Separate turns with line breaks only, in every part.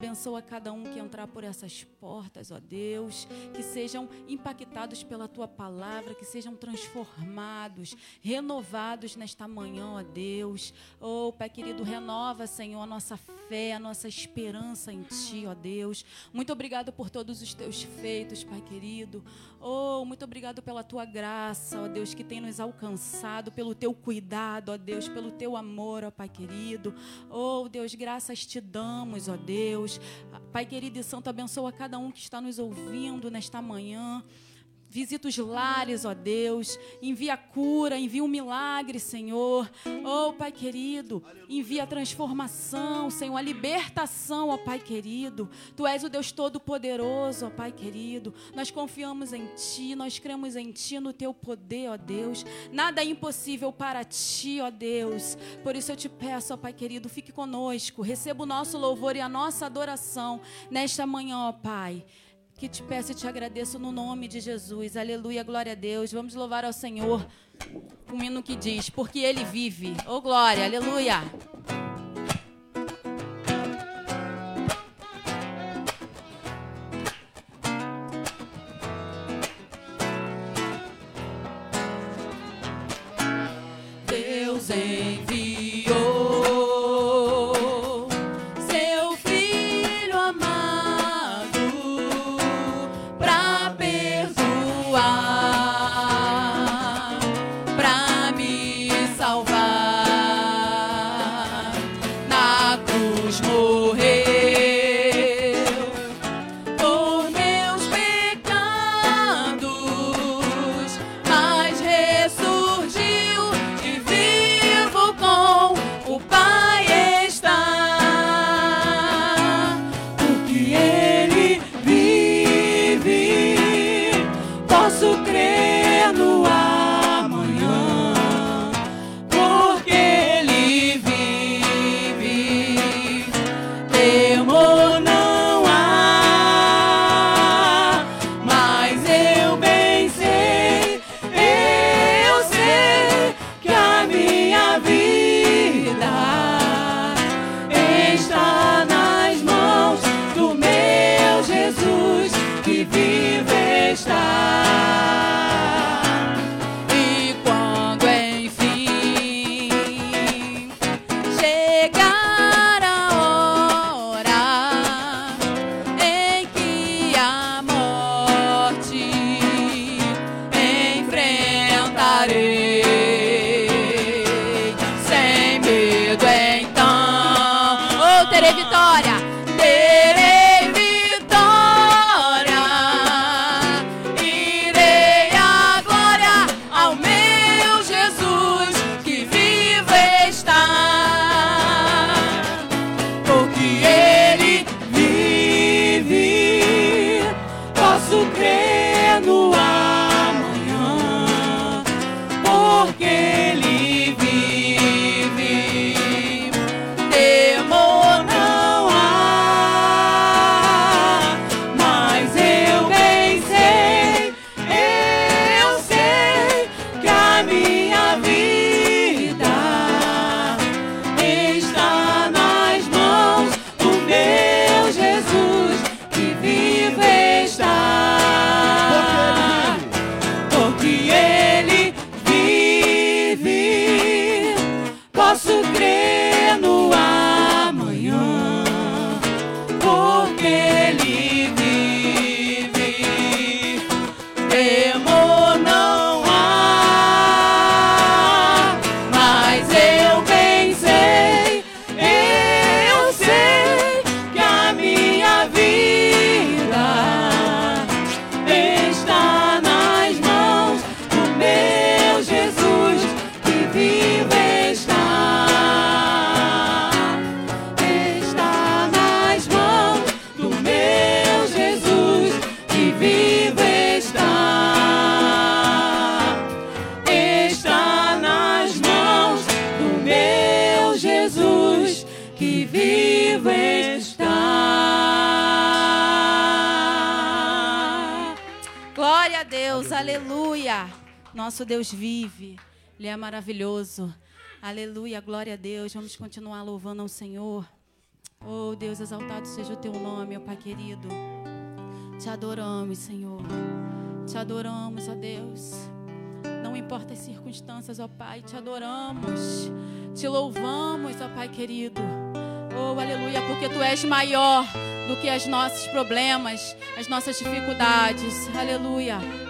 Abençoa cada um que entrar por essas portas, ó Deus, que sejam impactados pela tua palavra, que sejam transformados, renovados nesta manhã, ó Deus. Oh, Pai querido, renova, Senhor, a nossa fé, a nossa esperança em ti, ó Deus. Muito obrigado por todos os teus feitos, Pai querido. Oh, muito obrigado pela tua graça, ó Deus, que tem nos alcançado, pelo teu cuidado, ó Deus, pelo teu amor, ó Pai querido. Oh, Deus, graças te damos, ó Deus. Deus. Pai querido e santo, abençoa cada um que está nos ouvindo nesta manhã. Visita os lares, ó Deus. Envia cura, envia um milagre, Senhor. Oh, Pai querido, envia transformação, Senhor, a libertação, ó Pai querido. Tu és o Deus Todo-Poderoso, ó Pai querido. Nós confiamos em Ti, nós cremos em Ti, no Teu poder, ó Deus. Nada é impossível para Ti, ó Deus. Por isso eu te peço, ó Pai querido, fique conosco. Receba o nosso louvor e a nossa adoração nesta manhã, ó Pai que te peço e te agradeço no nome de Jesus. Aleluia, glória a Deus. Vamos louvar ao Senhor. Um hino que diz: Porque Ele vive. Oh, glória, aleluia. Nosso Deus vive, Ele é maravilhoso. Aleluia, glória a Deus. Vamos continuar louvando ao Senhor. Oh Deus, exaltado seja o teu nome, ó Pai querido. Te adoramos, Senhor. Te adoramos, ó Deus. Não importa as circunstâncias, ó Pai, te adoramos. Te louvamos, ó Pai querido. Oh, aleluia, porque tu és maior do que os nossos problemas, as nossas dificuldades. Aleluia.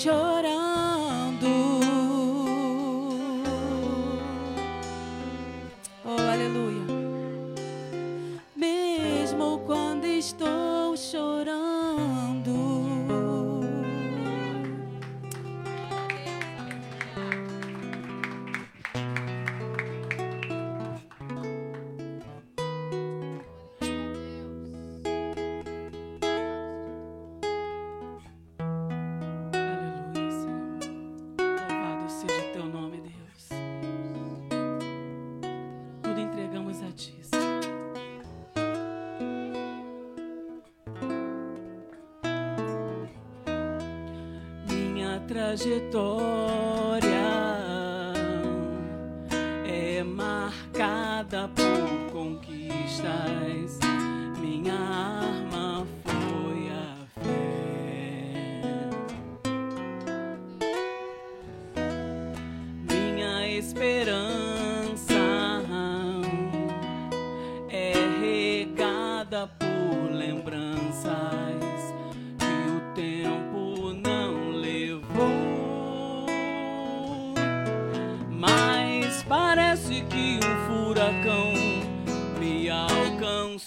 sure trajetória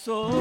so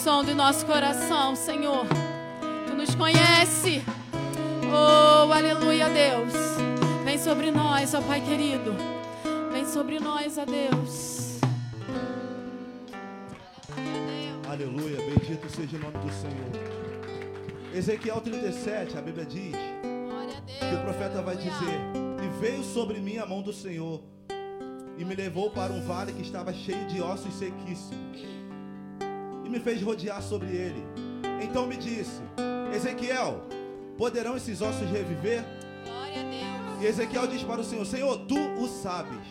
som do nosso coração, Senhor. Tu nos conhece. Oh, aleluia, Deus. Vem sobre nós, ó Pai querido. Vem sobre nós, ó Deus.
Aleluia, bendito seja o nome do Senhor. Ezequiel 37, a Bíblia diz que o profeta vai dizer: E veio sobre mim a mão do Senhor, e me levou para um vale que estava cheio de ossos sequíssimos, e me fez rodear sobre ele. Então me disse: Ezequiel, poderão esses ossos reviver?
Glória a Deus.
E Ezequiel diz para o Senhor: Senhor, tu o sabes.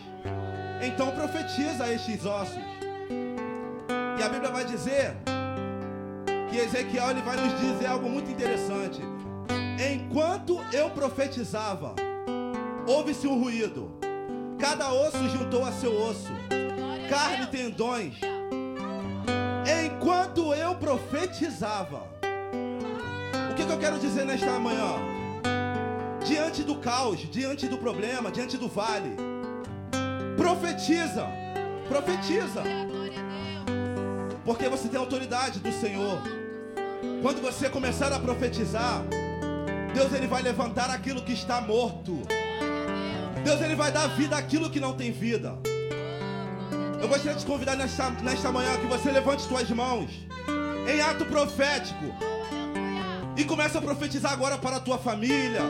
Então profetiza estes ossos. E a Bíblia vai dizer que Ezequiel ele vai nos dizer algo muito interessante. Enquanto eu profetizava, houve-se um ruído. Cada osso juntou a seu osso, carne tendões. Enquanto eu profetizava, o que, que eu quero dizer nesta manhã? Diante do caos, diante do problema, diante do vale, profetiza, profetiza, porque você tem autoridade do Senhor. Quando você começar a profetizar, Deus ele vai levantar aquilo que está morto. Deus ele vai dar vida àquilo que não tem vida. Eu gostaria de te convidar nesta, nesta manhã que você levante suas mãos em ato profético e comece a profetizar agora para a tua família.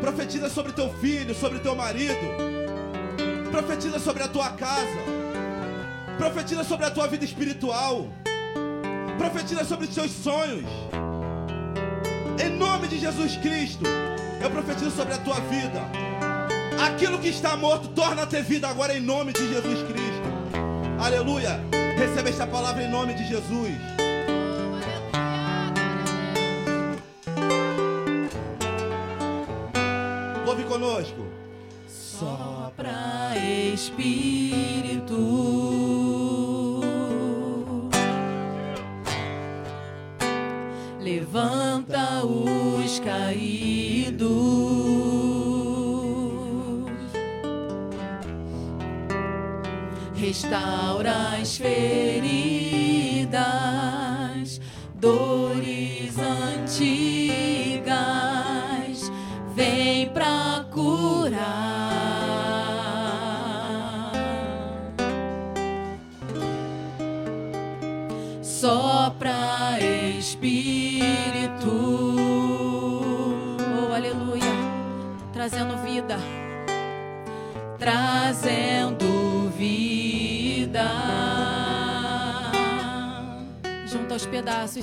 Profetiza sobre teu filho, sobre teu marido. Profetiza sobre a tua casa. Profetiza sobre a tua vida espiritual. Profetiza sobre os teus sonhos. Em nome de Jesus Cristo, eu profetizo sobre a tua vida. Aquilo que está morto, torna a ter vida agora em nome de Jesus Cristo. Aleluia. Receba esta palavra em nome de Jesus.
Restaura as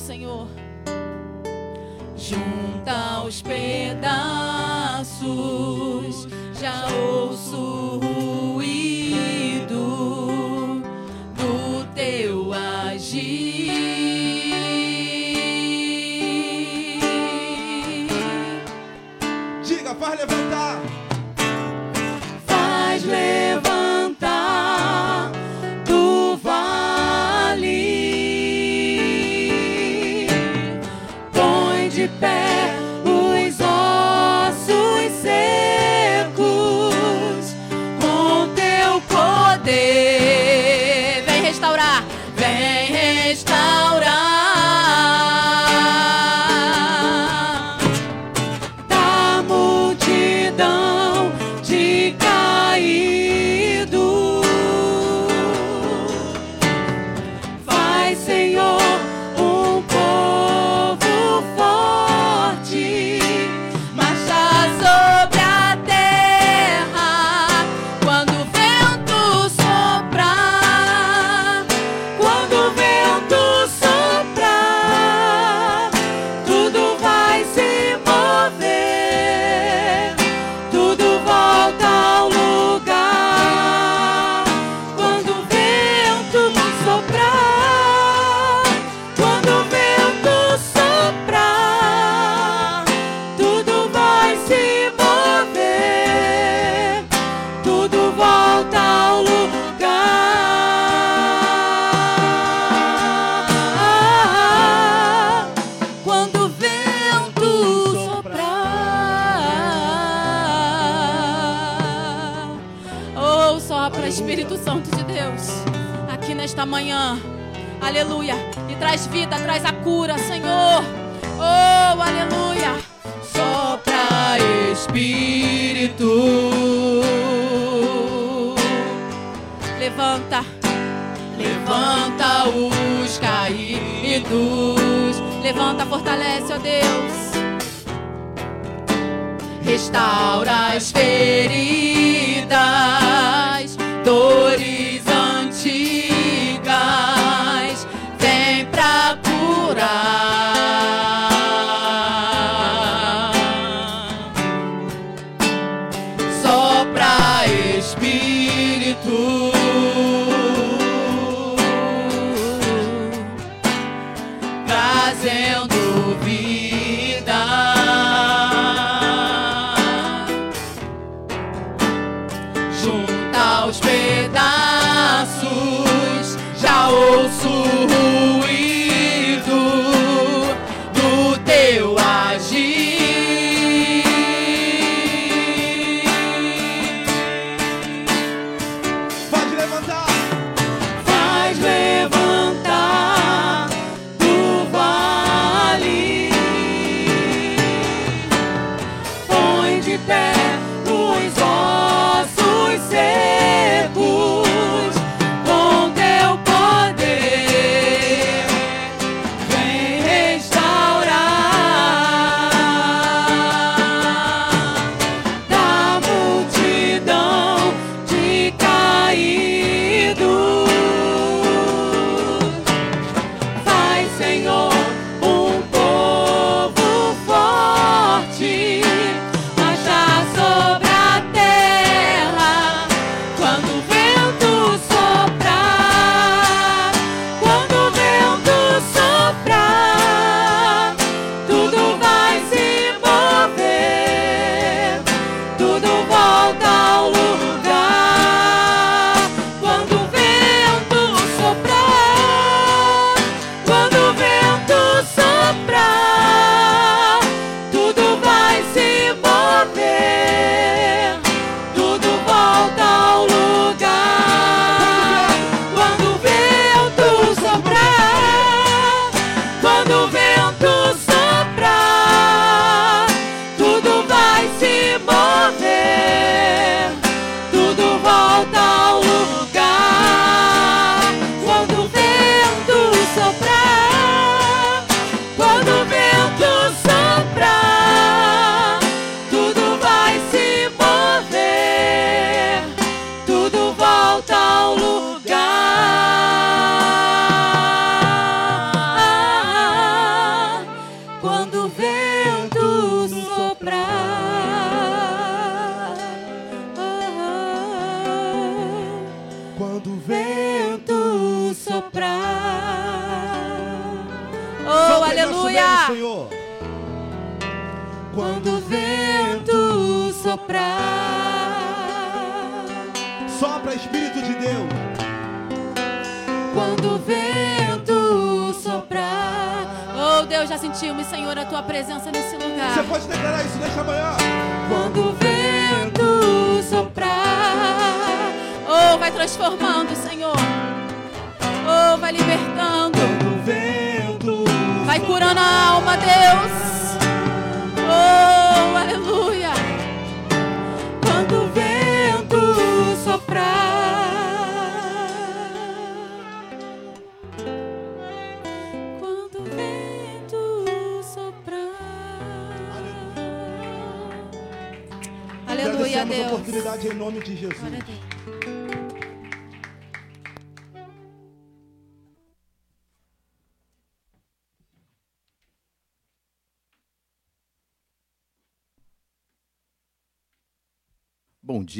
Senhor.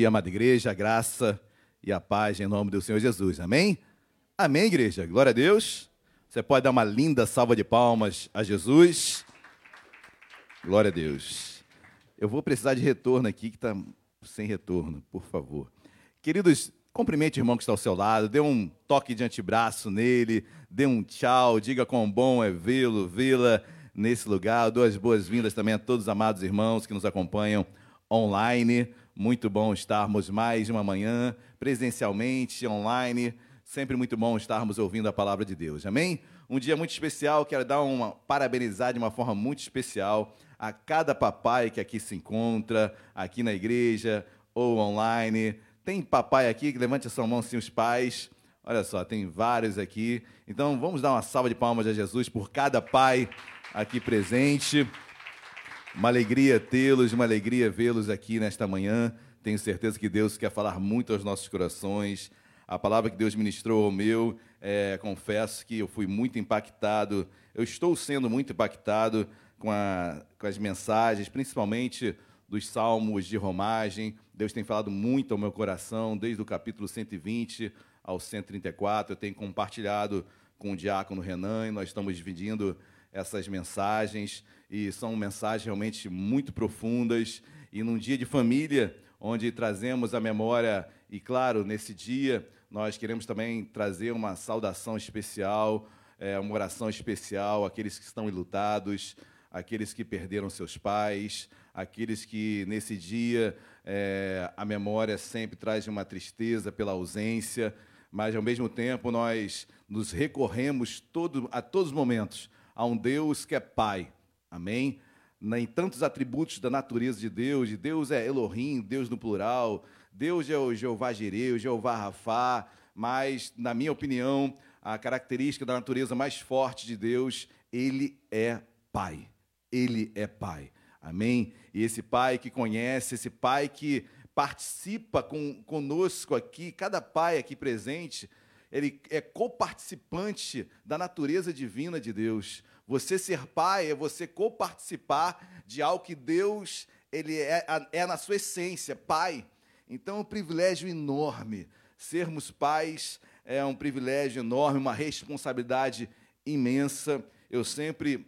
dia, amada igreja, a graça e a paz em nome do Senhor Jesus. Amém? Amém, igreja. Glória a Deus. Você pode dar uma linda salva de palmas a Jesus. Glória a Deus. Eu vou precisar de retorno aqui, que está sem retorno, por favor. Queridos, cumprimente o irmão que está ao seu lado, dê um toque de antebraço nele, dê um tchau, diga quão bom é vê-lo, vê-la nesse lugar. Duas boas-vindas também a todos os amados irmãos que nos acompanham online. Muito bom estarmos mais uma manhã, presencialmente, online. Sempre muito bom estarmos ouvindo a palavra de Deus. Amém? Um dia muito especial, quero dar uma parabenizar de uma forma muito especial a cada papai que aqui se encontra, aqui na igreja ou online. Tem papai aqui que levante a sua mão sim os pais. Olha só, tem vários aqui. Então vamos dar uma salva de palmas a Jesus por cada pai aqui presente. Uma alegria tê-los, uma alegria vê-los aqui nesta manhã. Tenho certeza que Deus quer falar muito aos nossos corações. A palavra que Deus ministrou ao meu, é, confesso que eu fui muito impactado. Eu estou sendo muito impactado com, a, com as mensagens, principalmente dos salmos de romagem. Deus tem falado muito ao meu coração, desde o capítulo 120 ao 134. Eu tenho compartilhado com o diácono Renan e nós estamos dividindo essas mensagens e são mensagens realmente muito profundas. E num dia de família, onde trazemos a memória, e claro, nesse dia nós queremos também trazer uma saudação especial, é, uma oração especial àqueles que estão enlutados, àqueles que perderam seus pais, aqueles que nesse dia é, a memória sempre traz uma tristeza pela ausência, mas ao mesmo tempo nós nos recorremos todo, a todos os momentos a um Deus que é Pai. Amém? Em tantos atributos da natureza de Deus, de Deus é Elohim, Deus no plural, Deus é o Jeová Jireh, o Jeová Rafá, mas, na minha opinião, a característica da natureza mais forte de Deus, ele é Pai. Ele é Pai. Amém? E esse Pai que conhece, esse Pai que participa com, conosco aqui, cada pai aqui presente, ele é coparticipante da natureza divina de Deus. Você ser pai é você coparticipar de algo que Deus ele é, é na sua essência, pai. Então é um privilégio enorme. Sermos pais é um privilégio enorme, uma responsabilidade imensa. Eu sempre,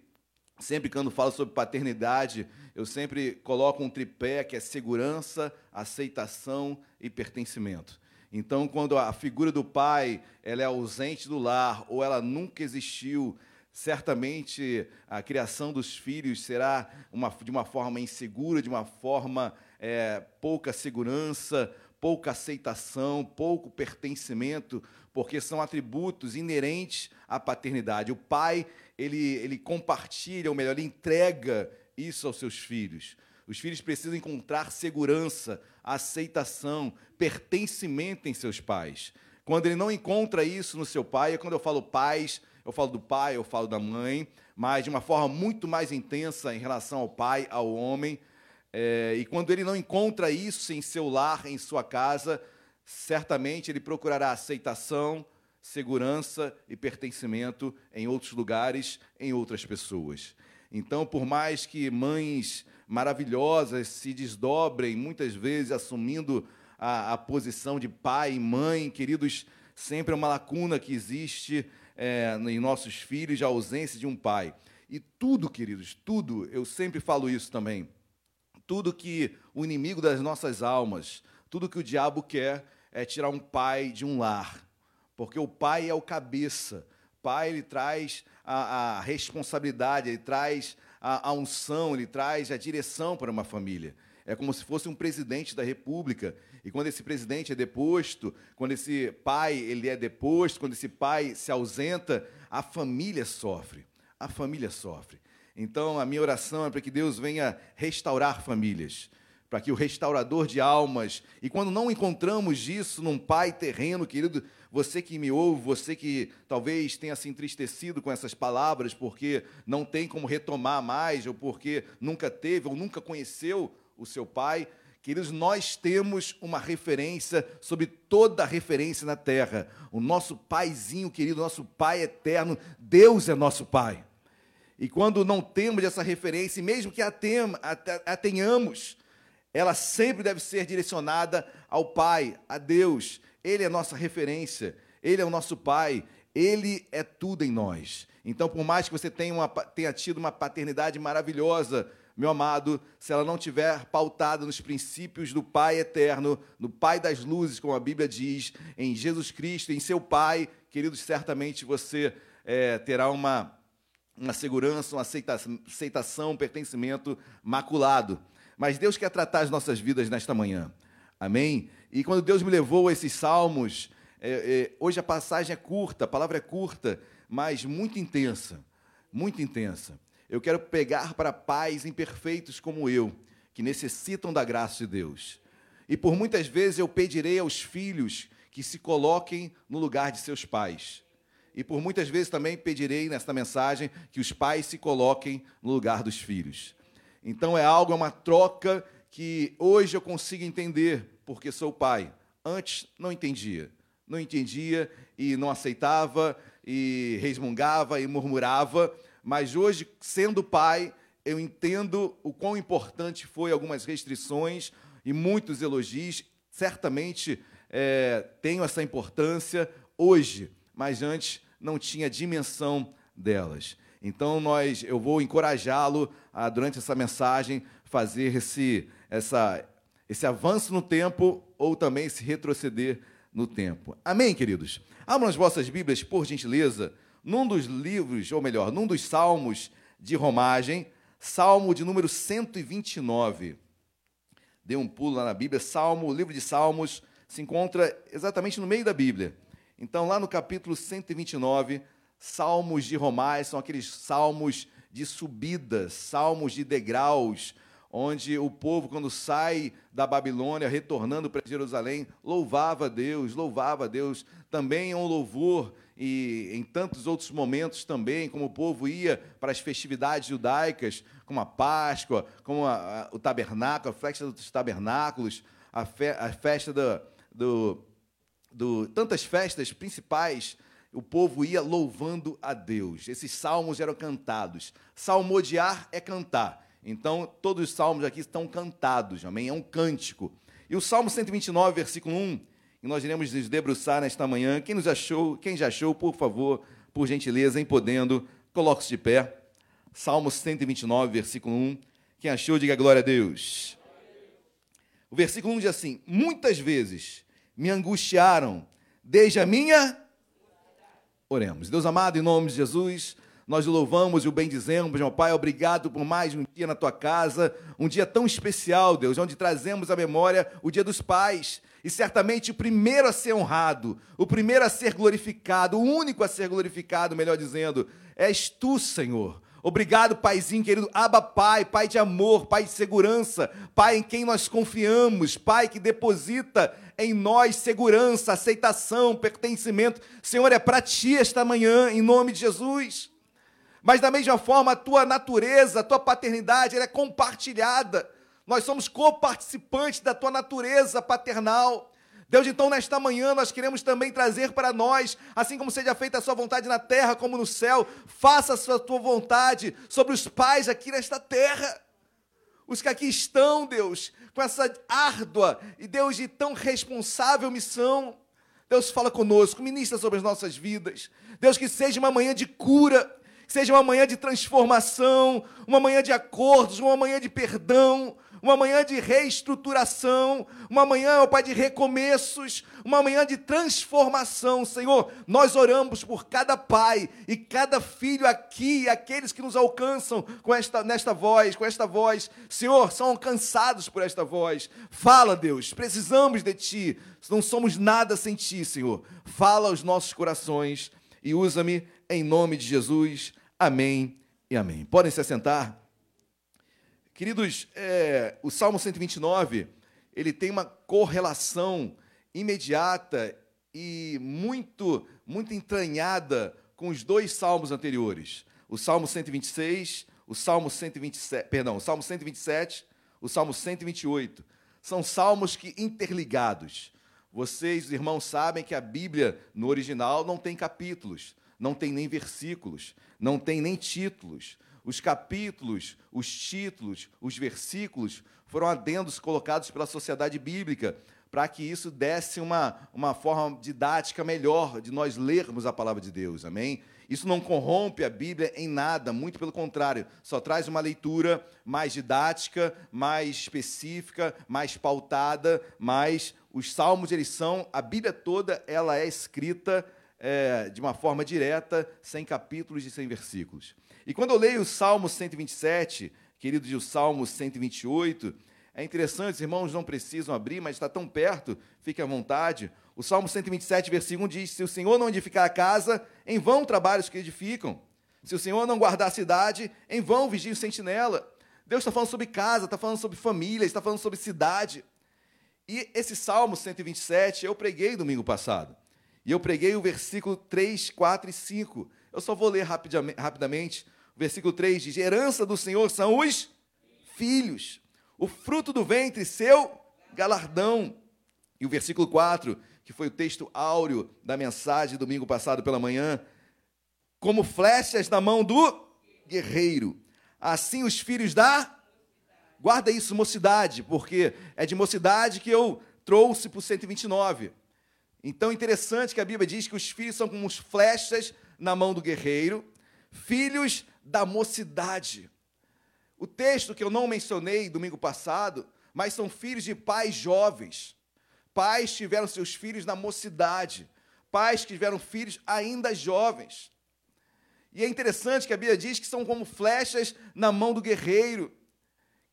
sempre quando falo sobre paternidade, eu sempre coloco um tripé que é segurança, aceitação e pertencimento. Então, quando a figura do pai ela é ausente do lar ou ela nunca existiu, certamente a criação dos filhos será uma, de uma forma insegura, de uma forma é, pouca segurança, pouca aceitação, pouco pertencimento, porque são atributos inerentes à paternidade. O pai ele, ele compartilha, ou melhor, ele entrega isso aos seus filhos. Os filhos precisam encontrar segurança, aceitação, pertencimento em seus pais. Quando ele não encontra isso no seu pai, é quando eu falo pais, eu falo do pai, eu falo da mãe, mas de uma forma muito mais intensa em relação ao pai, ao homem. É, e quando ele não encontra isso em seu lar, em sua casa, certamente ele procurará aceitação, segurança e pertencimento em outros lugares, em outras pessoas. Então, por mais que mães maravilhosas se desdobrem, muitas vezes assumindo a, a posição de pai e mãe, queridos, sempre é uma lacuna que existe é, em nossos filhos, a ausência de um pai. E tudo, queridos, tudo, eu sempre falo isso também, tudo que o inimigo das nossas almas, tudo que o diabo quer é tirar um pai de um lar, porque o pai é o cabeça, pai ele traz a, a responsabilidade, ele traz a, a unção, ele traz a direção para uma família. É como se fosse um presidente da república. E quando esse presidente é deposto, quando esse pai ele é deposto, quando esse pai se ausenta, a família sofre. A família sofre. Então, a minha oração é para que Deus venha restaurar famílias, para que o restaurador de almas, e quando não encontramos isso num pai terreno, querido, você que me ouve, você que talvez tenha se entristecido com essas palavras porque não tem como retomar mais, ou porque nunca teve ou nunca conheceu o seu pai, queridos, nós temos uma referência sobre toda referência na terra. O nosso paizinho querido, nosso pai eterno, Deus é nosso pai. E quando não temos essa referência, mesmo que a tenhamos, ela sempre deve ser direcionada ao Pai, a Deus. Ele é nossa referência, Ele é o nosso Pai, Ele é tudo em nós. Então, por mais que você tenha, uma, tenha tido uma paternidade maravilhosa, meu amado, se ela não tiver pautada nos princípios do Pai eterno, no Pai das luzes, como a Bíblia diz, em Jesus Cristo, em seu Pai, queridos, certamente você é, terá uma, uma segurança, uma aceitação, aceitação, um pertencimento maculado. Mas Deus quer tratar as nossas vidas nesta manhã. Amém? E quando Deus me levou a esses salmos, é, é, hoje a passagem é curta, a palavra é curta, mas muito intensa, muito intensa. Eu quero pegar para pais imperfeitos como eu, que necessitam da graça de Deus. E por muitas vezes eu pedirei aos filhos que se coloquem no lugar de seus pais. E por muitas vezes também pedirei nesta mensagem que os pais se coloquem no lugar dos filhos. Então é algo, é uma troca que hoje eu consigo entender, porque sou pai. Antes não entendia. Não entendia e não aceitava e resmungava e murmurava, mas hoje, sendo pai, eu entendo o quão importante foi algumas restrições e muitos elogios. Certamente é, tenho essa importância hoje, mas antes não tinha dimensão delas. Então nós, eu vou encorajá-lo a durante essa mensagem fazer esse, essa, esse avanço no tempo ou também esse retroceder no tempo. Amém, queridos? Abram as vossas Bíblias, por gentileza, num dos livros, ou melhor, num dos salmos de romagem, Salmo de número 129. Dê um pulo lá na Bíblia, Salmo, o livro de Salmos se encontra exatamente no meio da Bíblia. Então, lá no capítulo 129, Salmos de romagem são aqueles salmos de subidas, salmos de degraus, onde o povo, quando sai da Babilônia, retornando para Jerusalém, louvava a Deus, louvava a Deus. Também é um louvor, e em tantos outros momentos também, como o povo ia para as festividades judaicas, como a Páscoa, como a, a, o tabernáculo, a festa dos tabernáculos, a, fe, a festa do, do, do. tantas festas principais o povo ia louvando a Deus. Esses salmos eram cantados. Salmodiar é cantar. Então, todos os salmos aqui estão cantados, amém? É um cântico. E o Salmo 129, versículo 1, que nós iremos nos debruçar nesta manhã. Quem nos achou, quem já achou, por favor, por gentileza, em podendo, coloque-se de pé. Salmo 129, versículo 1. Quem achou, diga glória a Deus. O versículo 1 diz assim: Muitas vezes me angustiaram desde a minha. Oremos. Deus amado, em nome de Jesus nós louvamos e o bendizemos, meu Pai. Obrigado por mais um dia na tua casa, um dia tão especial, Deus, onde trazemos à memória o dia dos pais. E certamente o primeiro a ser honrado, o primeiro a ser glorificado, o único a ser glorificado, melhor dizendo, és tu, Senhor. Obrigado, Paizinho querido, Abba Pai, Pai de amor, Pai de segurança, Pai em quem nós confiamos, Pai que deposita em nós segurança, aceitação, pertencimento. Senhor, é para ti esta manhã, em nome de Jesus. Mas da mesma forma, a tua natureza, a tua paternidade, ela é compartilhada. Nós somos coparticipantes da tua natureza paternal. Deus, então, nesta manhã, nós queremos também trazer para nós, assim como seja feita a sua vontade na terra como no céu, faça a tua vontade sobre os pais aqui nesta terra. Os que aqui estão, Deus, com essa árdua e Deus de tão responsável missão. Deus fala conosco, ministra sobre as nossas vidas. Deus, que seja uma manhã de cura, que seja uma manhã de transformação, uma manhã de acordos, uma manhã de perdão, uma manhã de reestruturação, uma manhã, ó Pai, de recomeços, uma manhã de transformação, Senhor. Nós oramos por cada pai e cada filho aqui, aqueles que nos alcançam com esta, nesta voz, com esta voz, Senhor, são alcançados por esta voz. Fala, Deus, precisamos de Ti, não somos nada sem Ti, Senhor. Fala aos nossos corações e usa-me em nome de Jesus. Amém e amém. Podem se assentar. Queridos, é, o Salmo 129, ele tem uma correlação imediata e muito, muito entranhada com os dois salmos anteriores. O Salmo 126, o Salmo 127, perdão, o Salmo 127, o Salmo 128. São salmos que interligados. Vocês, irmãos, sabem que a Bíblia no original não tem capítulos não tem nem versículos, não tem nem títulos. Os capítulos, os títulos, os versículos foram adendos colocados pela sociedade bíblica para que isso desse uma, uma forma didática melhor de nós lermos a palavra de Deus, amém? Isso não corrompe a Bíblia em nada, muito pelo contrário, só traz uma leitura mais didática, mais específica, mais pautada, mas os salmos, eles são, a Bíblia toda, ela é escrita é, de uma forma direta, sem capítulos e sem versículos. E quando eu leio o Salmo 127, querido, de o Salmo 128, É interessante, os irmãos não precisam abrir, mas está tão perto, fique à vontade. O Salmo 127, versículo 1 diz: Se o Senhor não edificar a casa, em vão trabalhos os que edificam. Se o Senhor não guardar a cidade, em vão vigia o sentinela. Deus está falando sobre casa, está falando sobre família, está falando sobre cidade. E esse Salmo 127 eu preguei domingo passado. E eu preguei o versículo 3, 4 e 5. Eu só vou ler rapidamente. Versículo 3 diz: Herança do Senhor são os filhos, o fruto do ventre, seu galardão. E o versículo 4, que foi o texto áureo da mensagem domingo passado pela manhã, como flechas na mão do guerreiro. Assim os filhos da. Guarda isso, mocidade, porque é de mocidade que eu trouxe para o 129. Então, interessante que a Bíblia diz que os filhos são como flechas na mão do guerreiro, filhos da mocidade. O texto que eu não mencionei domingo passado, mas são filhos de pais jovens. Pais tiveram seus filhos na mocidade. Pais que tiveram filhos ainda jovens. E é interessante que a Bíblia diz que são como flechas na mão do guerreiro.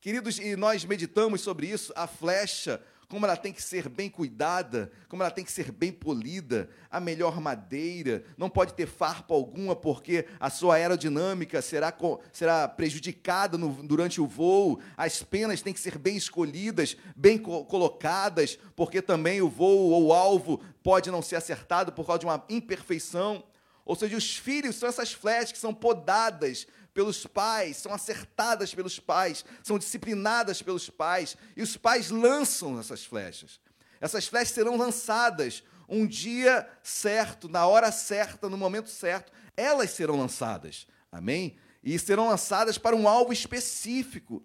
Queridos, e nós meditamos sobre isso, a flecha, como ela tem que ser bem cuidada, como ela tem que ser bem polida, a melhor madeira, não pode ter farpa alguma, porque a sua aerodinâmica será, será prejudicada no, durante o voo, as penas têm que ser bem escolhidas, bem co colocadas, porque também o voo ou o alvo pode não ser acertado por causa de uma imperfeição. Ou seja, os filhos são essas flechas que são podadas pelos pais, são acertadas pelos pais, são disciplinadas pelos pais, e os pais lançam essas flechas. Essas flechas serão lançadas um dia certo, na hora certa, no momento certo, elas serão lançadas. Amém? E serão lançadas para um alvo específico.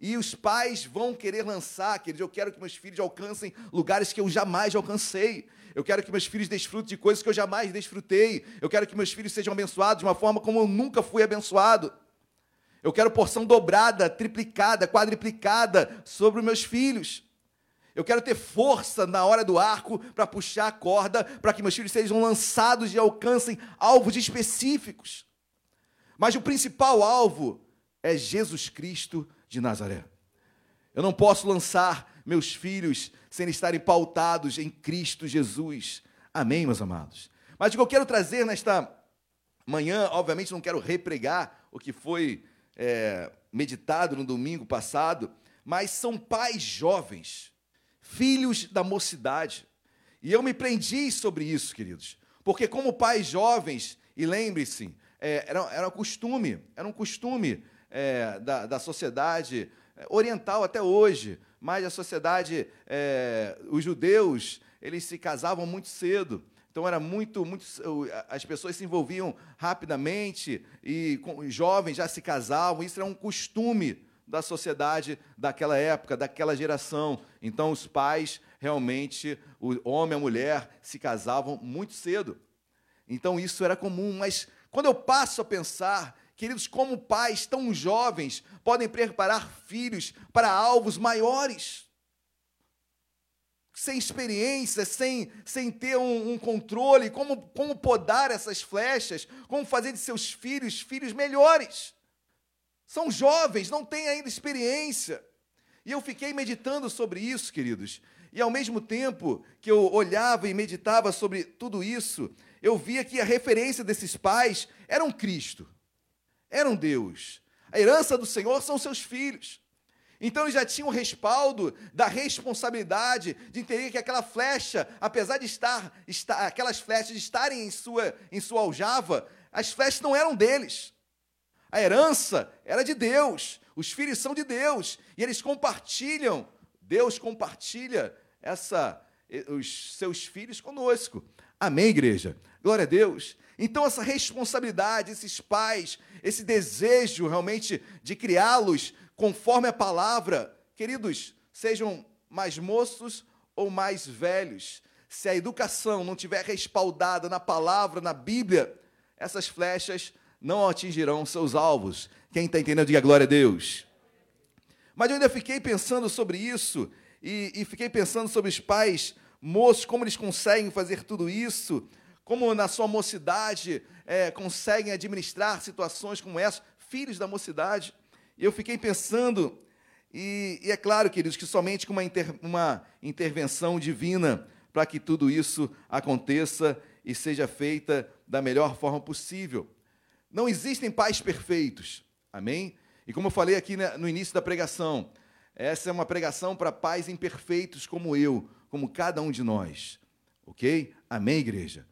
E os pais vão querer lançar, queridos, eu quero que meus filhos alcancem lugares que eu jamais alcancei. Eu quero que meus filhos desfrutem de coisas que eu jamais desfrutei. Eu quero que meus filhos sejam abençoados de uma forma como eu nunca fui abençoado. Eu quero porção dobrada, triplicada, quadriplicada sobre os meus filhos. Eu quero ter força na hora do arco para puxar a corda, para que meus filhos sejam lançados e alcancem alvos específicos. Mas o principal alvo é Jesus Cristo de Nazaré. Eu não posso lançar meus filhos sem estarem pautados em Cristo Jesus. Amém, meus amados? Mas o que eu quero trazer nesta manhã, obviamente não quero repregar o que foi é, meditado no domingo passado, mas são pais jovens, filhos da mocidade. E eu me prendi sobre isso, queridos, porque como pais jovens, e lembre-se, é, era, era um costume, era um costume é, da, da sociedade oriental até hoje, mas a sociedade, é, os judeus, eles se casavam muito cedo. Então era muito, muito, as pessoas se envolviam rapidamente e com, jovens já se casavam. Isso era um costume da sociedade daquela época, daquela geração. Então os pais realmente, o homem e a mulher se casavam muito cedo. Então isso era comum. Mas quando eu passo a pensar Queridos, como pais tão jovens podem preparar filhos para alvos maiores? Sem experiência, sem, sem ter um, um, controle, como, como podar essas flechas, como fazer de seus filhos filhos melhores. São jovens, não têm ainda experiência. E eu fiquei meditando sobre isso, queridos. E ao mesmo tempo que eu olhava e meditava sobre tudo isso, eu via que a referência desses pais era um Cristo eram Deus. A herança do Senhor são seus filhos. Então eles já tinham o respaldo da responsabilidade de entender que aquela flecha, apesar de estar, estar aquelas flechas estarem em sua, em sua aljava, as flechas não eram deles. A herança era de Deus, os filhos são de Deus, e eles compartilham, Deus compartilha essa os seus filhos conosco. Amém, igreja? Glória a Deus. Então, essa responsabilidade, esses pais, esse desejo realmente de criá-los conforme a palavra, queridos, sejam mais moços ou mais velhos, se a educação não tiver respaldada na palavra, na Bíblia, essas flechas não atingirão seus alvos. Quem está entendendo, diga glória a Deus. Mas eu ainda fiquei pensando sobre isso, e, e fiquei pensando sobre os pais moços, como eles conseguem fazer tudo isso, como na sua mocidade é, conseguem administrar situações como essa, filhos da mocidade. E eu fiquei pensando E, e é claro, queridos, que somente com uma, inter, uma intervenção divina para que tudo isso aconteça e seja feita da melhor forma possível. Não existem pais perfeitos, amém? E como eu falei aqui no início da pregação, essa é uma pregação para pais imperfeitos como eu, como cada um de nós, ok? Amém, igreja?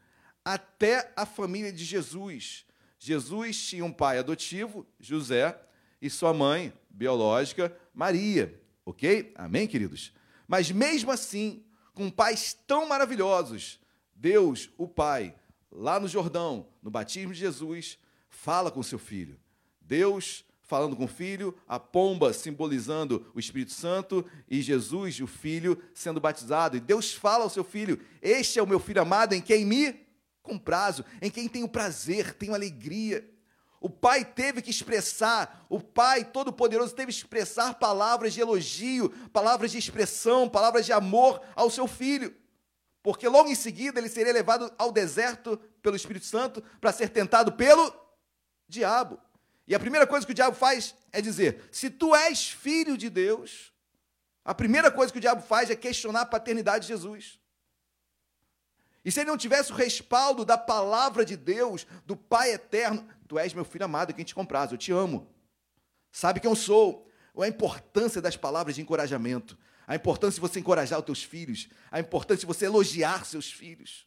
Até a família de Jesus. Jesus tinha um pai adotivo, José, e sua mãe biológica, Maria, ok? Amém, queridos? Mas mesmo assim, com pais tão maravilhosos, Deus, o Pai, lá no Jordão, no batismo de Jesus, fala com seu filho. Deus falando com o filho, a pomba simbolizando o Espírito Santo e Jesus, o filho, sendo batizado. E Deus fala ao seu filho: Este é o meu filho amado em quem me comprazo, em quem tenho prazer, tenho alegria. O pai teve que expressar, o pai todo-poderoso teve que expressar palavras de elogio, palavras de expressão, palavras de amor ao seu filho. Porque logo em seguida ele seria levado ao deserto pelo Espírito Santo para ser tentado pelo diabo. E a primeira coisa que o diabo faz é dizer: se tu és filho de Deus, a primeira coisa que o diabo faz é questionar a paternidade de Jesus. E se ele não tivesse o respaldo da palavra de Deus, do Pai eterno, tu és meu filho amado, quem te compraz, eu te amo. Sabe quem eu sou? A importância das palavras de encorajamento, a importância de você encorajar os teus filhos, a importância de você elogiar seus filhos.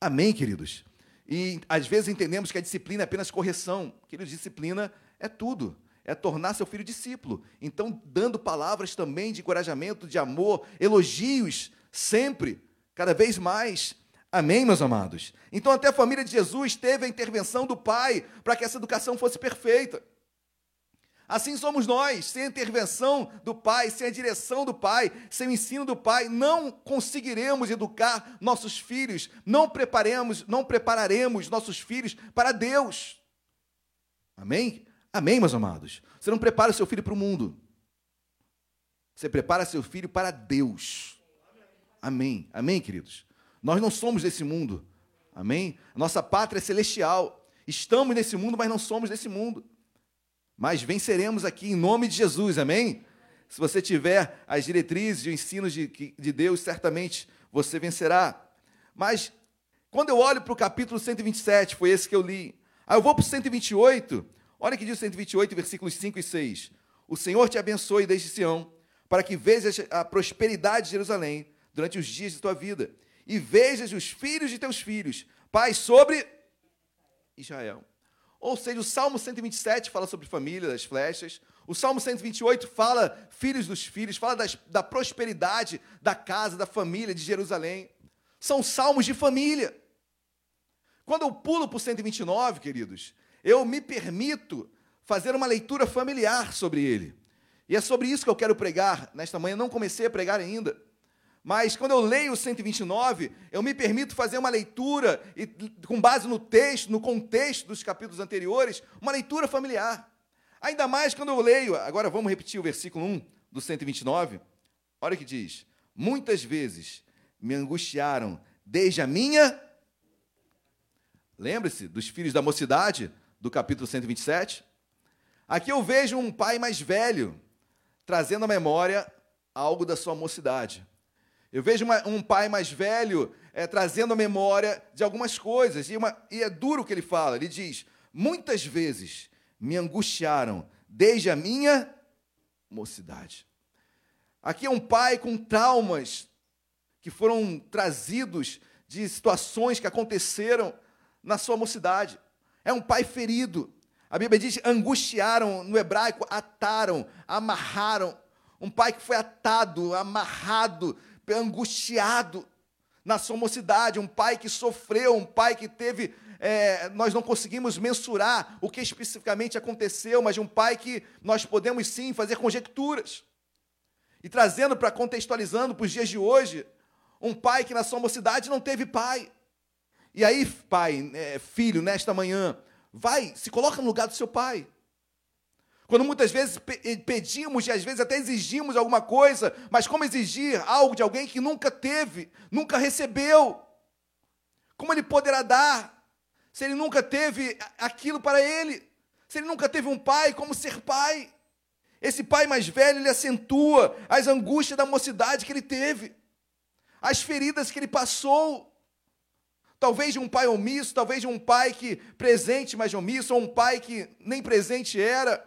Amém, queridos? E às vezes entendemos que a disciplina é apenas correção. Queridos, disciplina é tudo. É tornar seu filho discípulo. Então, dando palavras também de encorajamento, de amor, elogios, sempre cada vez mais. Amém, meus amados? Então, até a família de Jesus teve a intervenção do Pai para que essa educação fosse perfeita. Assim somos nós, sem a intervenção do Pai, sem a direção do Pai, sem o ensino do Pai, não conseguiremos educar nossos filhos, não preparemos, não prepararemos nossos filhos para Deus. Amém? Amém, meus amados. Você não prepara seu filho para o mundo. Você prepara seu filho para Deus. Amém. Amém, queridos? Nós não somos desse mundo. Amém? Nossa pátria é celestial. Estamos nesse mundo, mas não somos desse mundo. Mas venceremos aqui em nome de Jesus. Amém? Se você tiver as diretrizes e os ensinos de, de Deus, certamente você vencerá. Mas quando eu olho para o capítulo 127, foi esse que eu li. Aí eu vou para o 128. Olha que diz o 128, versículos 5 e 6. O Senhor te abençoe desde Sião, para que vejas a prosperidade de Jerusalém durante os dias de tua vida, e vejas os filhos de teus filhos, pais sobre Israel. Ou seja, o Salmo 127 fala sobre família, das flechas. O Salmo 128 fala filhos dos filhos, fala das, da prosperidade da casa, da família de Jerusalém. São salmos de família. Quando eu pulo para o 129, queridos, eu me permito fazer uma leitura familiar sobre ele. E é sobre isso que eu quero pregar nesta manhã. Não comecei a pregar ainda. Mas quando eu leio o 129, eu me permito fazer uma leitura, e, com base no texto, no contexto dos capítulos anteriores, uma leitura familiar. Ainda mais quando eu leio, agora vamos repetir o versículo 1 do 129. Olha o que diz: Muitas vezes me angustiaram desde a minha. Lembre-se dos filhos da mocidade, do capítulo 127. Aqui eu vejo um pai mais velho trazendo à memória algo da sua mocidade. Eu vejo uma, um pai mais velho é, trazendo a memória de algumas coisas, e, uma, e é duro o que ele fala. Ele diz: Muitas vezes me angustiaram desde a minha mocidade. Aqui é um pai com traumas que foram trazidos de situações que aconteceram na sua mocidade. É um pai ferido. A Bíblia diz: angustiaram, no hebraico, ataram, amarraram. Um pai que foi atado, amarrado, angustiado na sua mocidade, um pai que sofreu, um pai que teve. É, nós não conseguimos mensurar o que especificamente aconteceu, mas um pai que nós podemos sim fazer conjecturas. E trazendo para contextualizando para os dias de hoje, um pai que na sua mocidade não teve pai. E aí, pai, é, filho, nesta manhã, vai, se coloca no lugar do seu pai. Quando muitas vezes pedimos e às vezes até exigimos alguma coisa, mas como exigir algo de alguém que nunca teve, nunca recebeu? Como ele poderá dar se ele nunca teve aquilo para ele? Se ele nunca teve um pai, como ser pai? Esse pai mais velho, ele acentua as angústias da mocidade que ele teve, as feridas que ele passou. Talvez de um pai omisso, talvez de um pai que presente, mas omisso, ou um pai que nem presente era,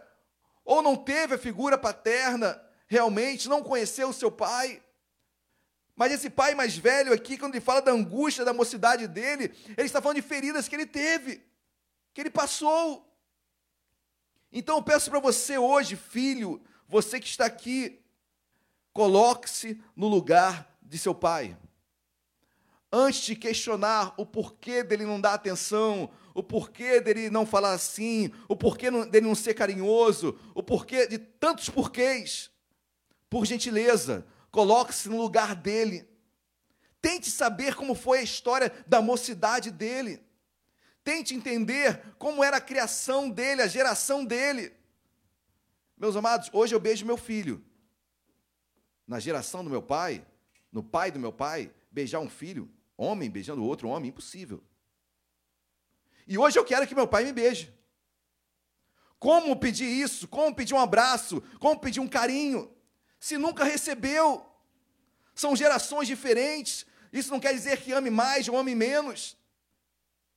ou não teve a figura paterna, realmente não conheceu o seu pai. Mas esse pai mais velho aqui, quando ele fala da angústia da mocidade dele, ele está falando de feridas que ele teve, que ele passou. Então eu peço para você hoje, filho, você que está aqui, coloque-se no lugar de seu pai. Antes de questionar o porquê dele não dar atenção, o porquê dele não falar assim, o porquê dele não ser carinhoso, o porquê de tantos porquês, por gentileza, coloque-se no lugar dele. Tente saber como foi a história da mocidade dele. Tente entender como era a criação dele, a geração dele. Meus amados, hoje eu beijo meu filho. Na geração do meu pai, no pai do meu pai, beijar um filho, homem beijando outro homem, impossível. E hoje eu quero que meu pai me beije. Como pedir isso? Como pedir um abraço? Como pedir um carinho? Se nunca recebeu. São gerações diferentes. Isso não quer dizer que ame mais ou ame menos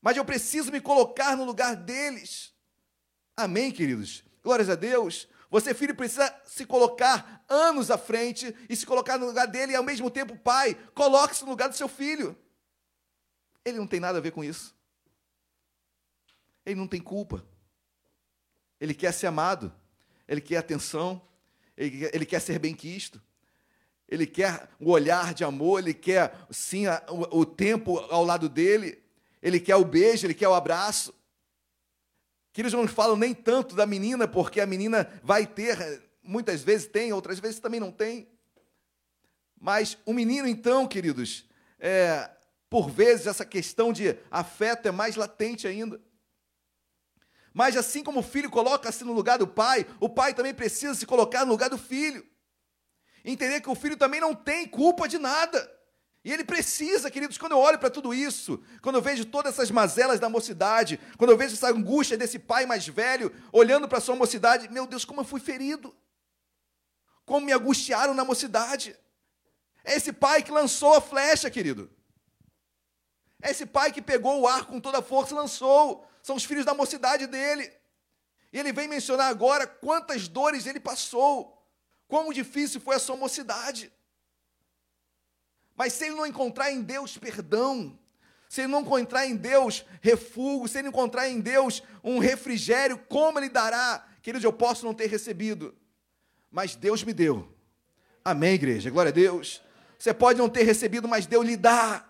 mas eu preciso me colocar no lugar deles. Amém, queridos? Glórias a Deus. Você, filho, precisa se colocar anos à frente e se colocar no lugar dele e, ao mesmo tempo, pai, coloque-se no lugar do seu filho. Ele não tem nada a ver com isso. Ele não tem culpa. Ele quer ser amado. Ele quer atenção. Ele quer, ele quer ser bem-quisto. Ele quer o olhar de amor. Ele quer, sim, o, o tempo ao lado dele ele quer o beijo, ele quer o abraço. Que eles não falam nem tanto da menina, porque a menina vai ter, muitas vezes tem, outras vezes também não tem. Mas o menino, então, queridos, é, por vezes essa questão de afeto é mais latente ainda. Mas assim como o filho coloca-se no lugar do pai, o pai também precisa se colocar no lugar do filho. Entender que o filho também não tem culpa de nada. E ele precisa, queridos, quando eu olho para tudo isso, quando eu vejo todas essas mazelas da mocidade, quando eu vejo essa angústia desse pai mais velho, olhando para sua mocidade, meu Deus, como eu fui ferido. Como me angustiaram na mocidade. É esse pai que lançou a flecha, querido. É esse pai que pegou o ar com toda a força e lançou. São os filhos da mocidade dele. E ele vem mencionar agora quantas dores ele passou. Como difícil foi a sua mocidade. Mas se ele não encontrar em Deus perdão, se ele não encontrar em Deus refúgio, se ele não encontrar em Deus um refrigério, como ele dará? Queridos, eu posso não ter recebido, mas Deus me deu. Amém, igreja? Glória a Deus. Você pode não ter recebido, mas Deus lhe dá.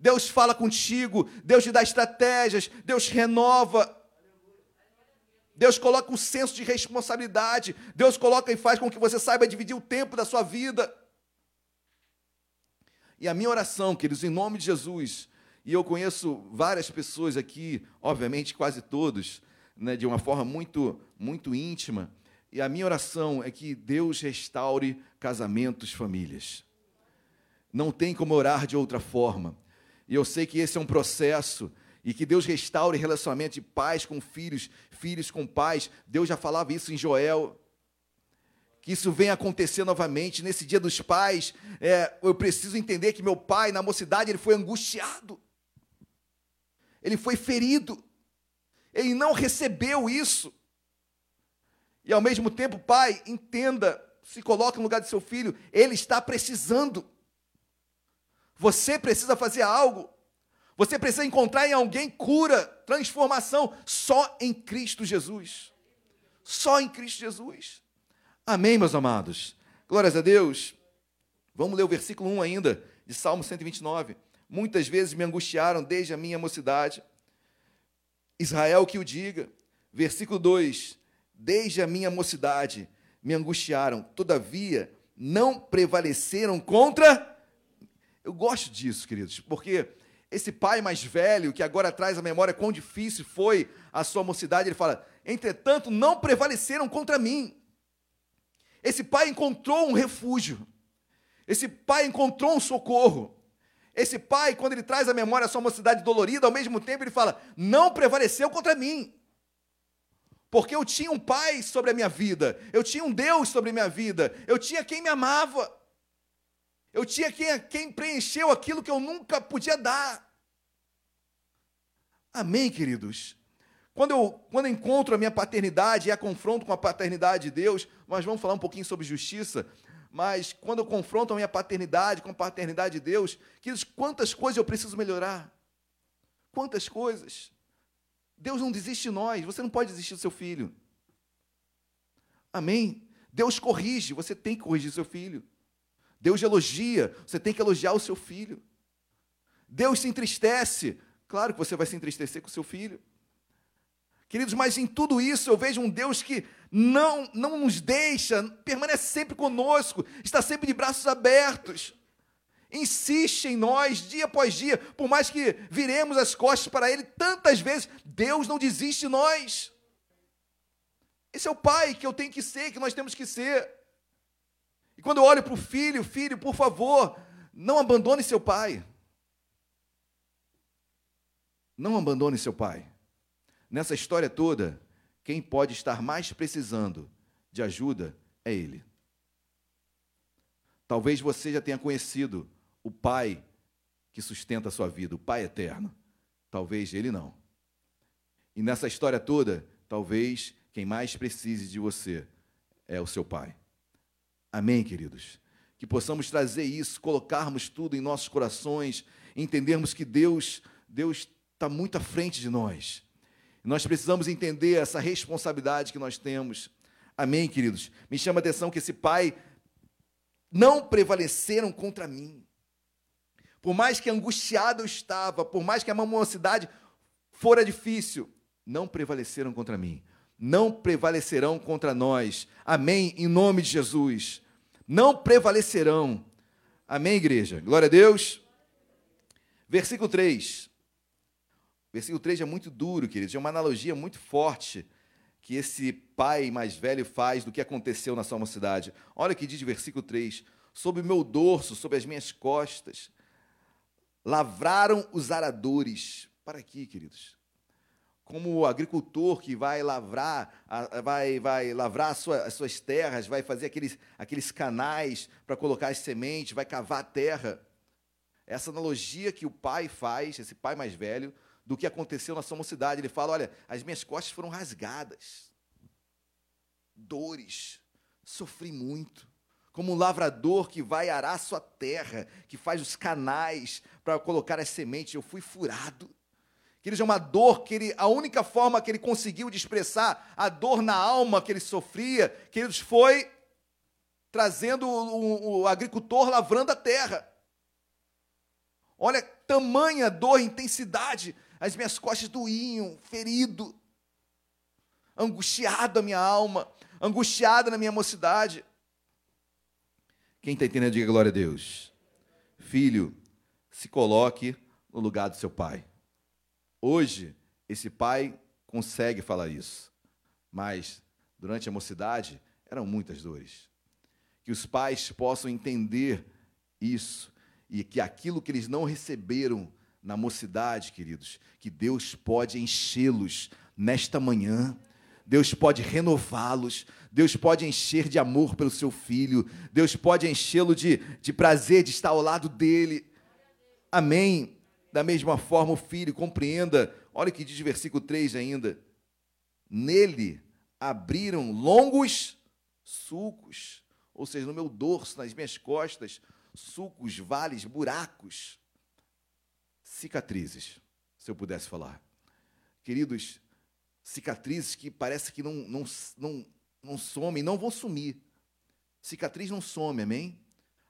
Deus fala contigo, Deus te dá estratégias, Deus renova. Deus coloca um senso de responsabilidade, Deus coloca e faz com que você saiba dividir o tempo da sua vida. E a minha oração, queridos, em nome de Jesus, e eu conheço várias pessoas aqui, obviamente quase todos, né, de uma forma muito, muito íntima, e a minha oração é que Deus restaure casamentos, famílias. Não tem como orar de outra forma. E eu sei que esse é um processo e que Deus restaure relacionamento de pais com filhos, filhos com pais. Deus já falava isso em Joel que isso venha acontecer novamente. Nesse dia dos pais, é, eu preciso entender que meu pai, na mocidade, ele foi angustiado, ele foi ferido, ele não recebeu isso. E ao mesmo tempo, pai, entenda, se coloque no lugar de seu filho, ele está precisando. Você precisa fazer algo. Você precisa encontrar em alguém cura, transformação, só em Cristo Jesus. Só em Cristo Jesus. Amém, meus amados? Glórias a Deus. Vamos ler o versículo 1 ainda, de Salmo 129. Muitas vezes me angustiaram desde a minha mocidade. Israel que o diga. Versículo 2: Desde a minha mocidade me angustiaram, todavia não prevaleceram contra. Eu gosto disso, queridos, porque esse pai mais velho, que agora traz a memória quão difícil foi a sua mocidade, ele fala: Entretanto, não prevaleceram contra mim. Esse pai encontrou um refúgio. Esse pai encontrou um socorro. Esse pai, quando ele traz à memória a sua mocidade dolorida, ao mesmo tempo ele fala: Não prevaleceu contra mim. Porque eu tinha um pai sobre a minha vida, eu tinha um Deus sobre a minha vida, eu tinha quem me amava, eu tinha quem, quem preencheu aquilo que eu nunca podia dar. Amém, queridos? Quando eu, quando eu encontro a minha paternidade e a confronto com a paternidade de Deus, nós vamos falar um pouquinho sobre justiça, mas quando eu confronto a minha paternidade com a paternidade de Deus, queridos, quantas coisas eu preciso melhorar? Quantas coisas? Deus não desiste de nós, você não pode desistir do seu filho. Amém? Deus corrige, você tem que corrigir seu filho. Deus elogia, você tem que elogiar o seu filho. Deus se entristece, claro que você vai se entristecer com o seu filho. Queridos, mas em tudo isso eu vejo um Deus que não, não nos deixa, permanece sempre conosco, está sempre de braços abertos. Insiste em nós dia após dia, por mais que viremos as costas para Ele tantas vezes, Deus não desiste de nós. Esse é o pai que eu tenho que ser, que nós temos que ser. Quando eu olho para o filho, filho, por favor, não abandone seu pai. Não abandone seu pai. Nessa história toda, quem pode estar mais precisando de ajuda é ele. Talvez você já tenha conhecido o Pai que sustenta a sua vida, o Pai eterno. Talvez ele não. E nessa história toda, talvez quem mais precise de você é o seu Pai. Amém, queridos? Que possamos trazer isso, colocarmos tudo em nossos corações, entendermos que Deus, Deus está muito à frente de nós. Nós precisamos entender essa responsabilidade que nós temos. Amém, queridos? Me chama a atenção que esse pai não prevaleceram contra mim. Por mais que angustiado eu estava, por mais que a mocidade fora difícil, não prevaleceram contra mim. Não prevalecerão contra nós. Amém, em nome de Jesus. Não prevalecerão. Amém, igreja? Glória a Deus. Versículo 3. Versículo 3 é muito duro, queridos, é uma analogia muito forte que esse pai mais velho faz do que aconteceu na sua mocidade. Olha o que diz o versículo 3: Sob o meu dorso, sobre as minhas costas, lavraram os aradores. Para aqui, queridos. Como o agricultor que vai lavrar, vai, vai lavrar as suas, as suas terras, vai fazer aqueles, aqueles canais para colocar as sementes, vai cavar a terra. Essa analogia que o pai faz, esse pai mais velho, do que aconteceu na sua mocidade. Ele fala: Olha, as minhas costas foram rasgadas, dores, sofri muito. Como um lavrador que vai arar sua terra, que faz os canais para colocar as sementes, eu fui furado. Queridos, é uma dor que ele, a única forma que ele conseguiu de expressar a dor na alma que ele sofria, queridos, foi trazendo o, o, agricultor lavrando a terra. Olha, tamanha dor, intensidade as minhas costas doíam, ferido, angustiado a minha alma, angustiada na minha mocidade. Quem está entendendo, diga glória a Deus. Filho, se coloque no lugar do seu pai. Hoje, esse pai consegue falar isso, mas durante a mocidade eram muitas dores. Que os pais possam entender isso e que aquilo que eles não receberam na mocidade, queridos, que Deus pode enchê-los nesta manhã. Deus pode renová-los, Deus pode encher de amor pelo seu filho, Deus pode enchê-lo de, de prazer de estar ao lado dele. Amém. Da mesma forma, o filho, compreenda, olha o que diz versículo 3 ainda. Nele abriram longos sulcos, ou seja, no meu dorso, nas minhas costas, sulcos, vales, buracos cicatrizes, se eu pudesse falar. Queridos, cicatrizes que parece que não, não, não, não somem, não vão sumir. Cicatriz não some, amém?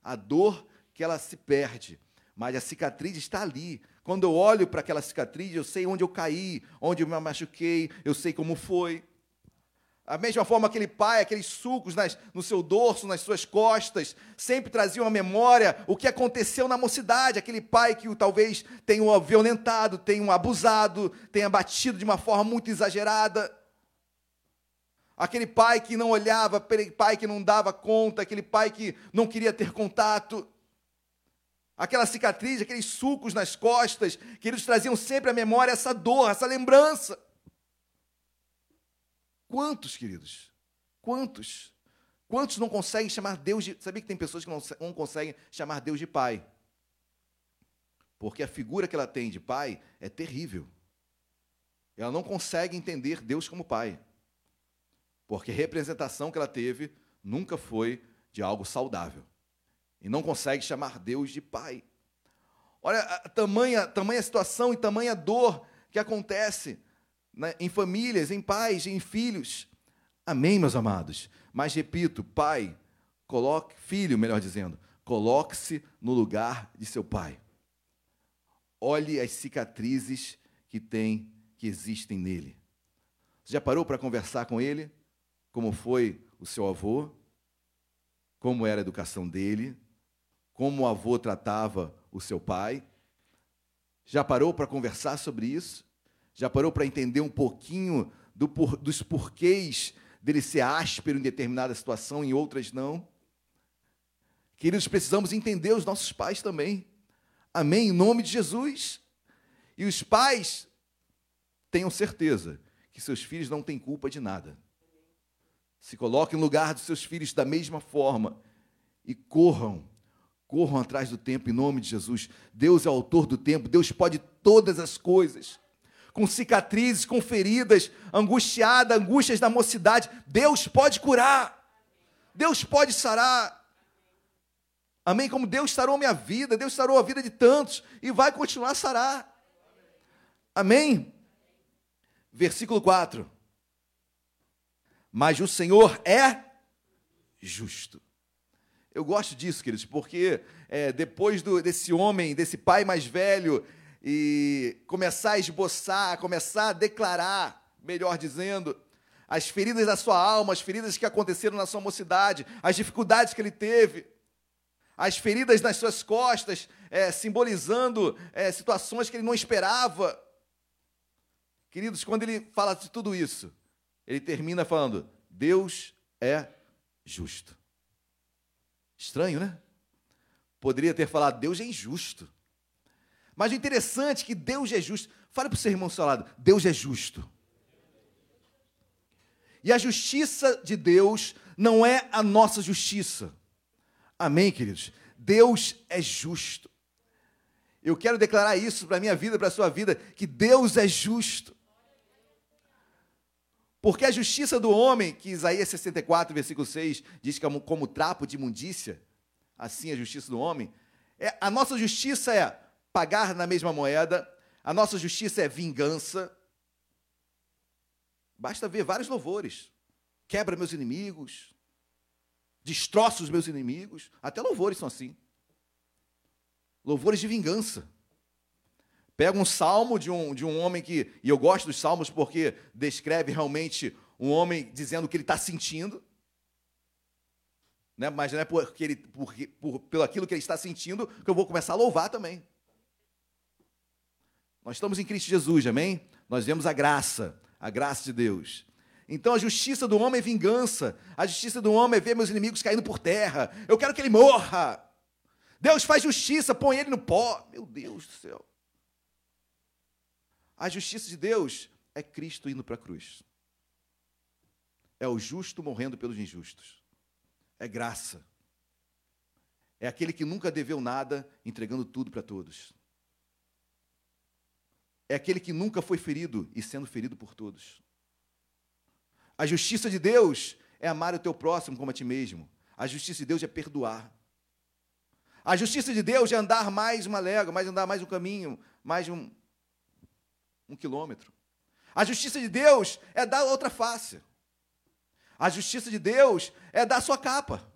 A dor que ela se perde, mas a cicatriz está ali. Quando eu olho para aquela cicatriz, eu sei onde eu caí, onde eu me machuquei, eu sei como foi. A mesma forma, aquele pai, aqueles sucos nas, no seu dorso, nas suas costas, sempre traziam à memória o que aconteceu na mocidade. Aquele pai que talvez tenha violentado, tenha abusado, tenha batido de uma forma muito exagerada. Aquele pai que não olhava, aquele pai que não dava conta, aquele pai que não queria ter contato. Aquela cicatriz, aqueles sucos nas costas, que eles traziam sempre à memória essa dor, essa lembrança. Quantos, queridos? Quantos? Quantos não conseguem chamar Deus de. Sabia que tem pessoas que não, conseguem chamar Deus de pai? Porque a figura que ela tem de pai é terrível. Ela não consegue entender Deus como pai. Porque a representação que ela teve nunca foi de algo saudável. E não consegue chamar Deus de pai. Olha a tamanha, tamanha situação e tamanha dor que acontece né, em famílias, em pais, em filhos. Amém, meus amados? Mas repito, pai, coloque, filho, melhor dizendo, coloque-se no lugar de seu pai. Olhe as cicatrizes que tem, que existem nele. Você já parou para conversar com ele? Como foi o seu avô? Como era a educação dele? Como o avô tratava o seu pai? Já parou para conversar sobre isso? Já parou para entender um pouquinho do por, dos porquês dele ser áspero em determinada situação, em outras não? Queridos, precisamos entender os nossos pais também. Amém? Em nome de Jesus. E os pais tenham certeza que seus filhos não têm culpa de nada. Se coloquem no lugar dos seus filhos da mesma forma e corram, corram atrás do tempo em nome de Jesus. Deus é o autor do tempo, Deus pode todas as coisas. Com cicatrizes, com feridas, angustiada, angústias da mocidade, Deus pode curar. Deus pode sarar. Amém? Como Deus sarou minha vida, Deus sarou a vida de tantos e vai continuar a sarar. Amém? Versículo 4. Mas o Senhor é justo. Eu gosto disso, queridos, porque é, depois do, desse homem, desse pai mais velho, e começar a esboçar, começar a declarar, melhor dizendo, as feridas da sua alma, as feridas que aconteceram na sua mocidade, as dificuldades que ele teve, as feridas nas suas costas, é, simbolizando é, situações que ele não esperava. Queridos, quando ele fala de tudo isso, ele termina falando: Deus é justo. Estranho, né? Poderia ter falado: Deus é injusto. Mas o interessante é que Deus é justo. Fale para o seu irmão do seu lado: Deus é justo. E a justiça de Deus não é a nossa justiça. Amém, queridos? Deus é justo. Eu quero declarar isso para a minha vida, para a sua vida, que Deus é justo. Porque a justiça do homem, que Isaías 64, versículo 6, diz que é como trapo de imundícia, assim a justiça do homem, é, a nossa justiça é pagar na mesma moeda, a nossa justiça é vingança. Basta ver vários louvores. Quebra meus inimigos, destroça os meus inimigos. Até louvores são assim. Louvores de vingança. Pega um salmo de um, de um homem que. E eu gosto dos salmos porque descreve realmente um homem dizendo o que ele está sentindo. Né? Mas não é porque ele, por, por, pelo aquilo que ele está sentindo que eu vou começar a louvar também. Nós estamos em Cristo Jesus, amém? Nós vemos a graça, a graça de Deus. Então a justiça do homem é vingança. A justiça do homem é ver meus inimigos caindo por terra. Eu quero que ele morra. Deus faz justiça, põe ele no pó. Meu Deus do céu. A justiça de Deus é Cristo indo para a cruz. É o justo morrendo pelos injustos. É graça. É aquele que nunca deveu nada, entregando tudo para todos. É aquele que nunca foi ferido e sendo ferido por todos. A justiça de Deus é amar o teu próximo como a ti mesmo. A justiça de Deus é perdoar. A justiça de Deus é andar mais uma légua, mais andar mais um caminho, mais um, um quilômetro. A justiça de Deus é dar outra face. A justiça de Deus é dar sua capa.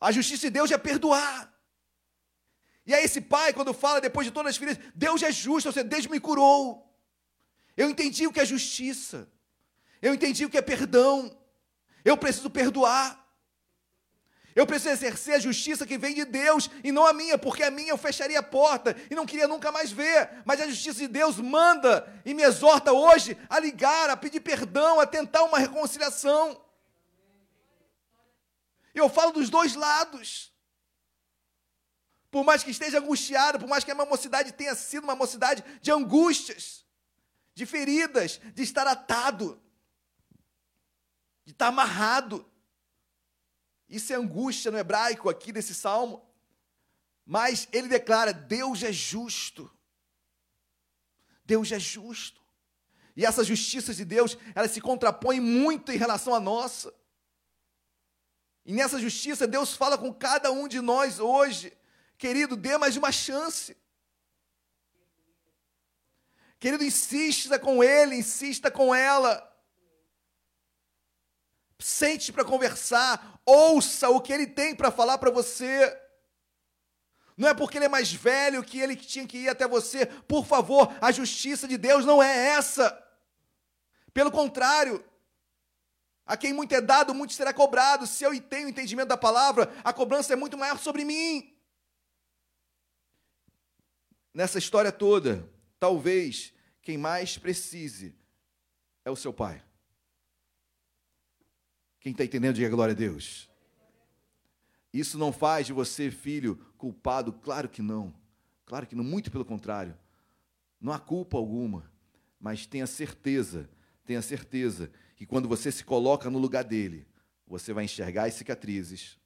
A justiça de Deus é perdoar. E aí esse pai, quando fala depois de todas as feridas, Deus é justo, ou seja, Deus me curou. Eu entendi o que é justiça. Eu entendi o que é perdão. Eu preciso perdoar. Eu preciso exercer a justiça que vem de Deus e não a minha, porque a minha eu fecharia a porta e não queria nunca mais ver. Mas a justiça de Deus manda e me exorta hoje a ligar, a pedir perdão, a tentar uma reconciliação. Eu falo dos dois lados. Por mais que esteja angustiado, por mais que a minha mocidade tenha sido uma mocidade de angústias, de feridas, de estar atado. de estar amarrado. Isso é angústia no hebraico aqui desse salmo. Mas ele declara: Deus é justo. Deus é justo. E essa justiça de Deus, ela se contrapõe muito em relação à nossa. E nessa justiça, Deus fala com cada um de nós hoje. Querido, dê mais uma chance. Querido, insista com ele, insista com ela. Sente para conversar, ouça o que ele tem para falar para você. Não é porque ele é mais velho que ele tinha que ir até você. Por favor, a justiça de Deus não é essa. Pelo contrário, a quem muito é dado, muito será cobrado. Se eu tenho entendimento da palavra, a cobrança é muito maior sobre mim. Nessa história toda, talvez quem mais precise é o seu pai. Quem está entendendo, diga glória a Deus. Isso não faz de você, filho, culpado? Claro que não. Claro que não, muito pelo contrário. Não há culpa alguma. Mas tenha certeza, tenha certeza que quando você se coloca no lugar dele, você vai enxergar as cicatrizes,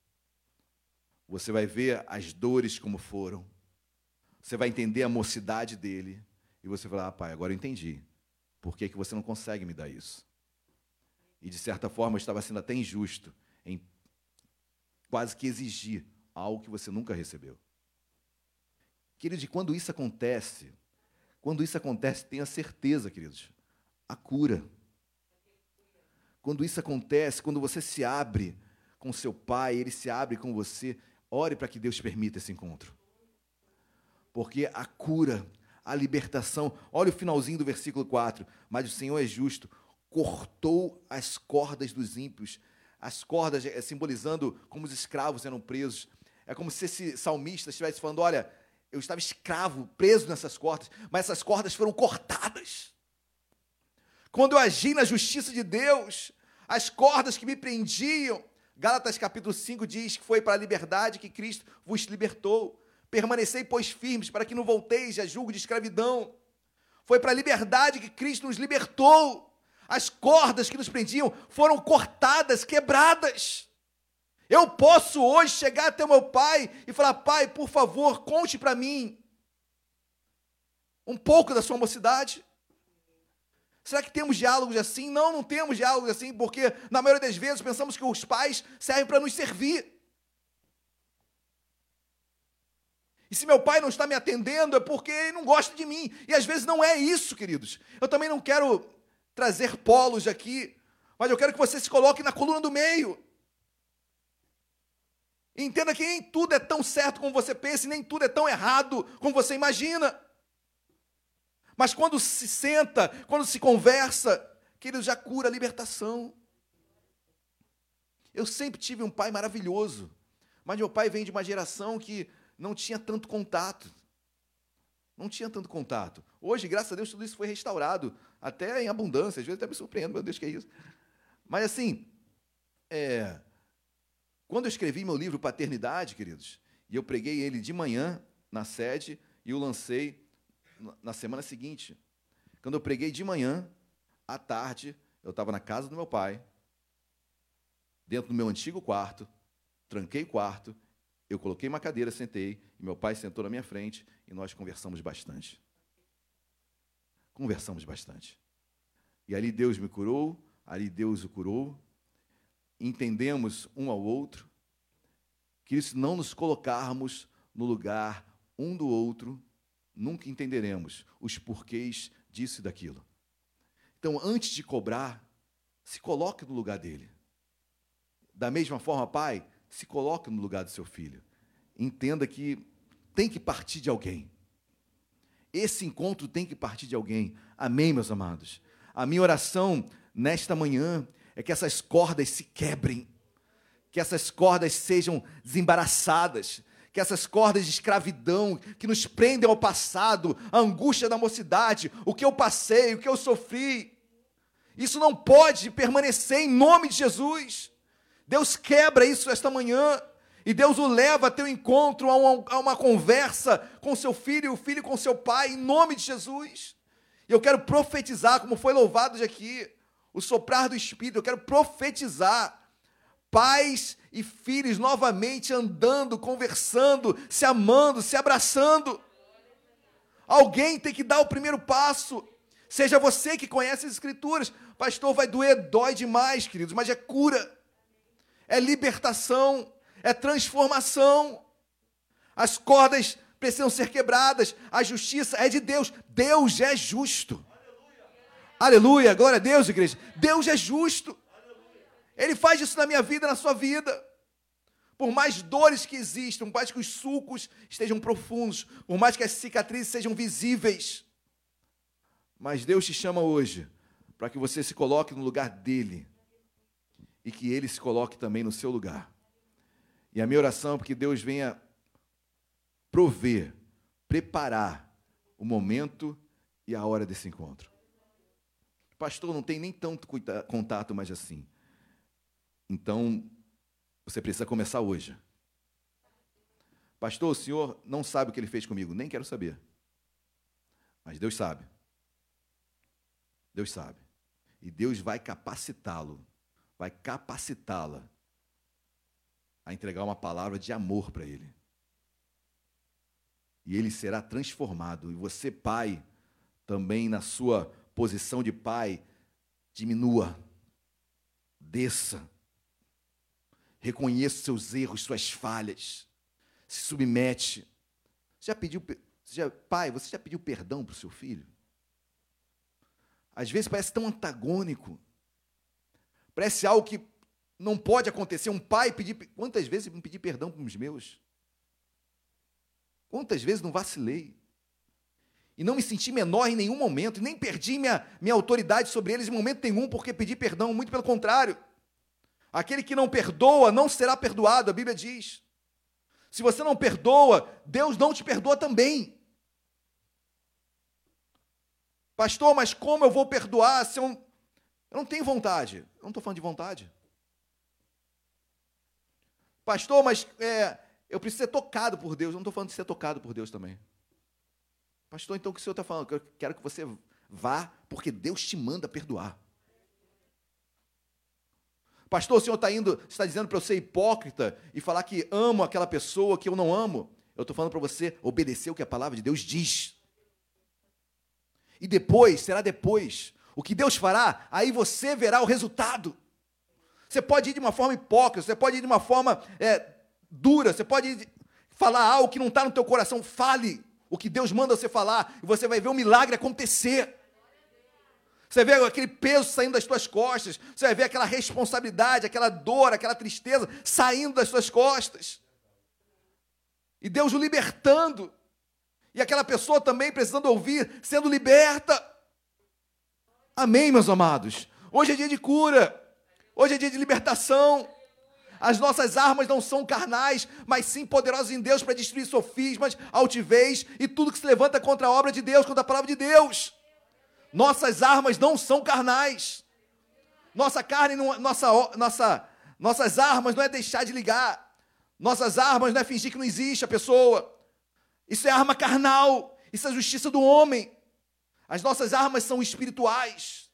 você vai ver as dores como foram, você vai entender a mocidade dele, e você vai falar: ah, pai, agora eu entendi. Por que, que você não consegue me dar isso? E de certa forma estava sendo até injusto em quase que exigir algo que você nunca recebeu. Queridos, quando isso acontece, quando isso acontece, tenha certeza, queridos, a cura. Quando isso acontece, quando você se abre com seu pai, ele se abre com você, ore para que Deus permita esse encontro. Porque a cura, a libertação, olha o finalzinho do versículo 4. Mas o Senhor é justo, cortou as cordas dos ímpios, as cordas é, simbolizando como os escravos eram presos. É como se esse salmista estivesse falando: olha, eu estava escravo, preso nessas cordas, mas essas cordas foram cortadas. Quando eu agi na justiça de Deus, as cordas que me prendiam, Gálatas capítulo 5 diz que foi para a liberdade que Cristo vos libertou. Permanecei, pois, firmes, para que não volteis a julgo de escravidão. Foi para a liberdade que Cristo nos libertou. As cordas que nos prendiam foram cortadas, quebradas. Eu posso hoje chegar até meu pai e falar: Pai, por favor, conte para mim um pouco da sua mocidade. Será que temos diálogos assim? Não, não temos diálogos assim, porque na maioria das vezes pensamos que os pais servem para nos servir. E se meu pai não está me atendendo é porque ele não gosta de mim. E às vezes não é isso, queridos. Eu também não quero trazer polos aqui, mas eu quero que você se coloque na coluna do meio. Entenda que nem tudo é tão certo como você pensa e nem tudo é tão errado como você imagina. Mas quando se senta, quando se conversa, querido, já cura a libertação. Eu sempre tive um pai maravilhoso, mas meu pai vem de uma geração que não tinha tanto contato. Não tinha tanto contato. Hoje, graças a Deus, tudo isso foi restaurado, até em abundância. Às vezes até me surpreendo, meu Deus, que é isso. Mas assim, é, quando eu escrevi meu livro Paternidade, queridos, e eu preguei ele de manhã na sede e o lancei na semana seguinte. Quando eu preguei de manhã, à tarde, eu estava na casa do meu pai, dentro do meu antigo quarto, tranquei o quarto, eu coloquei uma cadeira, sentei, e meu pai sentou na minha frente e nós conversamos bastante. Conversamos bastante. E ali Deus me curou, ali Deus o curou, entendemos um ao outro, que se não nos colocarmos no lugar um do outro, nunca entenderemos os porquês disso e daquilo. Então, antes de cobrar, se coloque no lugar dele. Da mesma forma, pai, se coloque no lugar do seu filho. Entenda que tem que partir de alguém. Esse encontro tem que partir de alguém. Amém, meus amados? A minha oração nesta manhã é que essas cordas se quebrem, que essas cordas sejam desembaraçadas, que essas cordas de escravidão que nos prendem ao passado, a angústia da mocidade, o que eu passei, o que eu sofri, isso não pode permanecer em nome de Jesus. Deus quebra isso esta manhã. E Deus o leva a ter um encontro, a uma, a uma conversa com seu filho e o filho com seu pai, em nome de Jesus. E eu quero profetizar, como foi louvado de aqui, o soprar do Espírito, eu quero profetizar. Pais e filhos novamente andando, conversando, se amando, se abraçando. Alguém tem que dar o primeiro passo. Seja você que conhece as Escrituras. Pastor, vai doer, dói demais, queridos, mas é cura, é libertação, é transformação. As cordas precisam ser quebradas, a justiça é de Deus. Deus é justo. Aleluia, glória a Deus, igreja. Deus é justo. Ele faz isso na minha vida, na sua vida. Por mais dores que existam, por mais que os sulcos estejam profundos, por mais que as cicatrizes sejam visíveis. Mas Deus te chama hoje para que você se coloque no lugar dele e que ele se coloque também no seu lugar. E a minha oração é que Deus venha prover, preparar o momento e a hora desse encontro. Pastor, não tem nem tanto contato mais assim. Então, você precisa começar hoje. Pastor, o senhor não sabe o que ele fez comigo. Nem quero saber. Mas Deus sabe. Deus sabe. E Deus vai capacitá-lo, vai capacitá-la a entregar uma palavra de amor para ele. E ele será transformado. E você, pai, também na sua posição de pai, diminua, desça, reconheça seus erros, suas falhas, se submete. Você já pediu, você já, pai, você já pediu perdão para o seu filho? Às vezes parece tão antagônico, parece algo que não pode acontecer. Um pai pedir. Quantas vezes eu pedi perdão para os meus? Quantas vezes não vacilei? e não me senti menor em nenhum momento, e nem perdi minha, minha autoridade sobre eles em momento nenhum, porque pedi perdão, muito pelo contrário. Aquele que não perdoa não será perdoado, a Bíblia diz. Se você não perdoa, Deus não te perdoa também. Pastor, mas como eu vou perdoar se eu, eu não tenho vontade? Eu não estou falando de vontade. Pastor, mas é, eu preciso ser tocado por Deus. Eu não estou falando de ser tocado por Deus também. Pastor, então o que o senhor está falando? Eu quero que você vá, porque Deus te manda perdoar. Pastor, o senhor está indo, está dizendo para eu ser hipócrita e falar que amo aquela pessoa que eu não amo. Eu estou falando para você obedecer o que a palavra de Deus diz. E depois, será depois, o que Deus fará, aí você verá o resultado. Você pode ir de uma forma hipócrita, você pode ir de uma forma é, dura, você pode falar algo que não está no teu coração, fale o que Deus manda você falar, e você vai ver o milagre acontecer. Você vê aquele peso saindo das suas costas, você vai ver aquela responsabilidade, aquela dor, aquela tristeza saindo das suas costas. E Deus o libertando. E aquela pessoa também precisando ouvir, sendo liberta. Amém, meus amados? Hoje é dia de cura. Hoje é dia de libertação. As nossas armas não são carnais, mas sim poderosas em Deus para destruir sofismas, altivez e tudo que se levanta contra a obra de Deus, contra a palavra de Deus. Nossas armas não são carnais. Nossa carne, não, nossa, nossa, nossas armas não é deixar de ligar. Nossas armas não é fingir que não existe a pessoa. Isso é arma carnal. Isso é justiça do homem. As nossas armas são espirituais.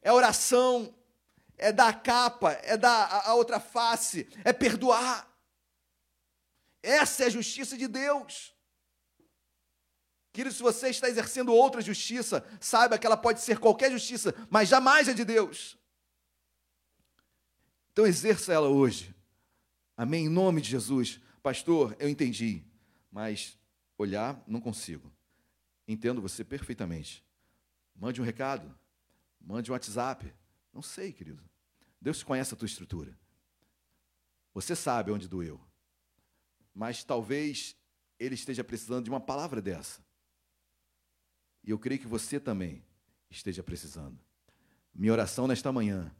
É oração, é dar a capa, é dar a, outra face, é perdoar. Essa é a justiça de Deus. Querido, se você está exercendo outra justiça, saiba que ela pode ser qualquer justiça, mas jamais é de Deus. Então exerça ela hoje. Amém? Em nome de Jesus. Pastor, eu entendi, mas olhar não consigo. Entendo você perfeitamente. Mande um recado, mande um WhatsApp, não sei, querido. Deus conhece a tua estrutura. Você sabe onde doeu. Mas talvez ele esteja precisando de uma palavra dessa. E eu creio que você também esteja precisando. Minha oração nesta manhã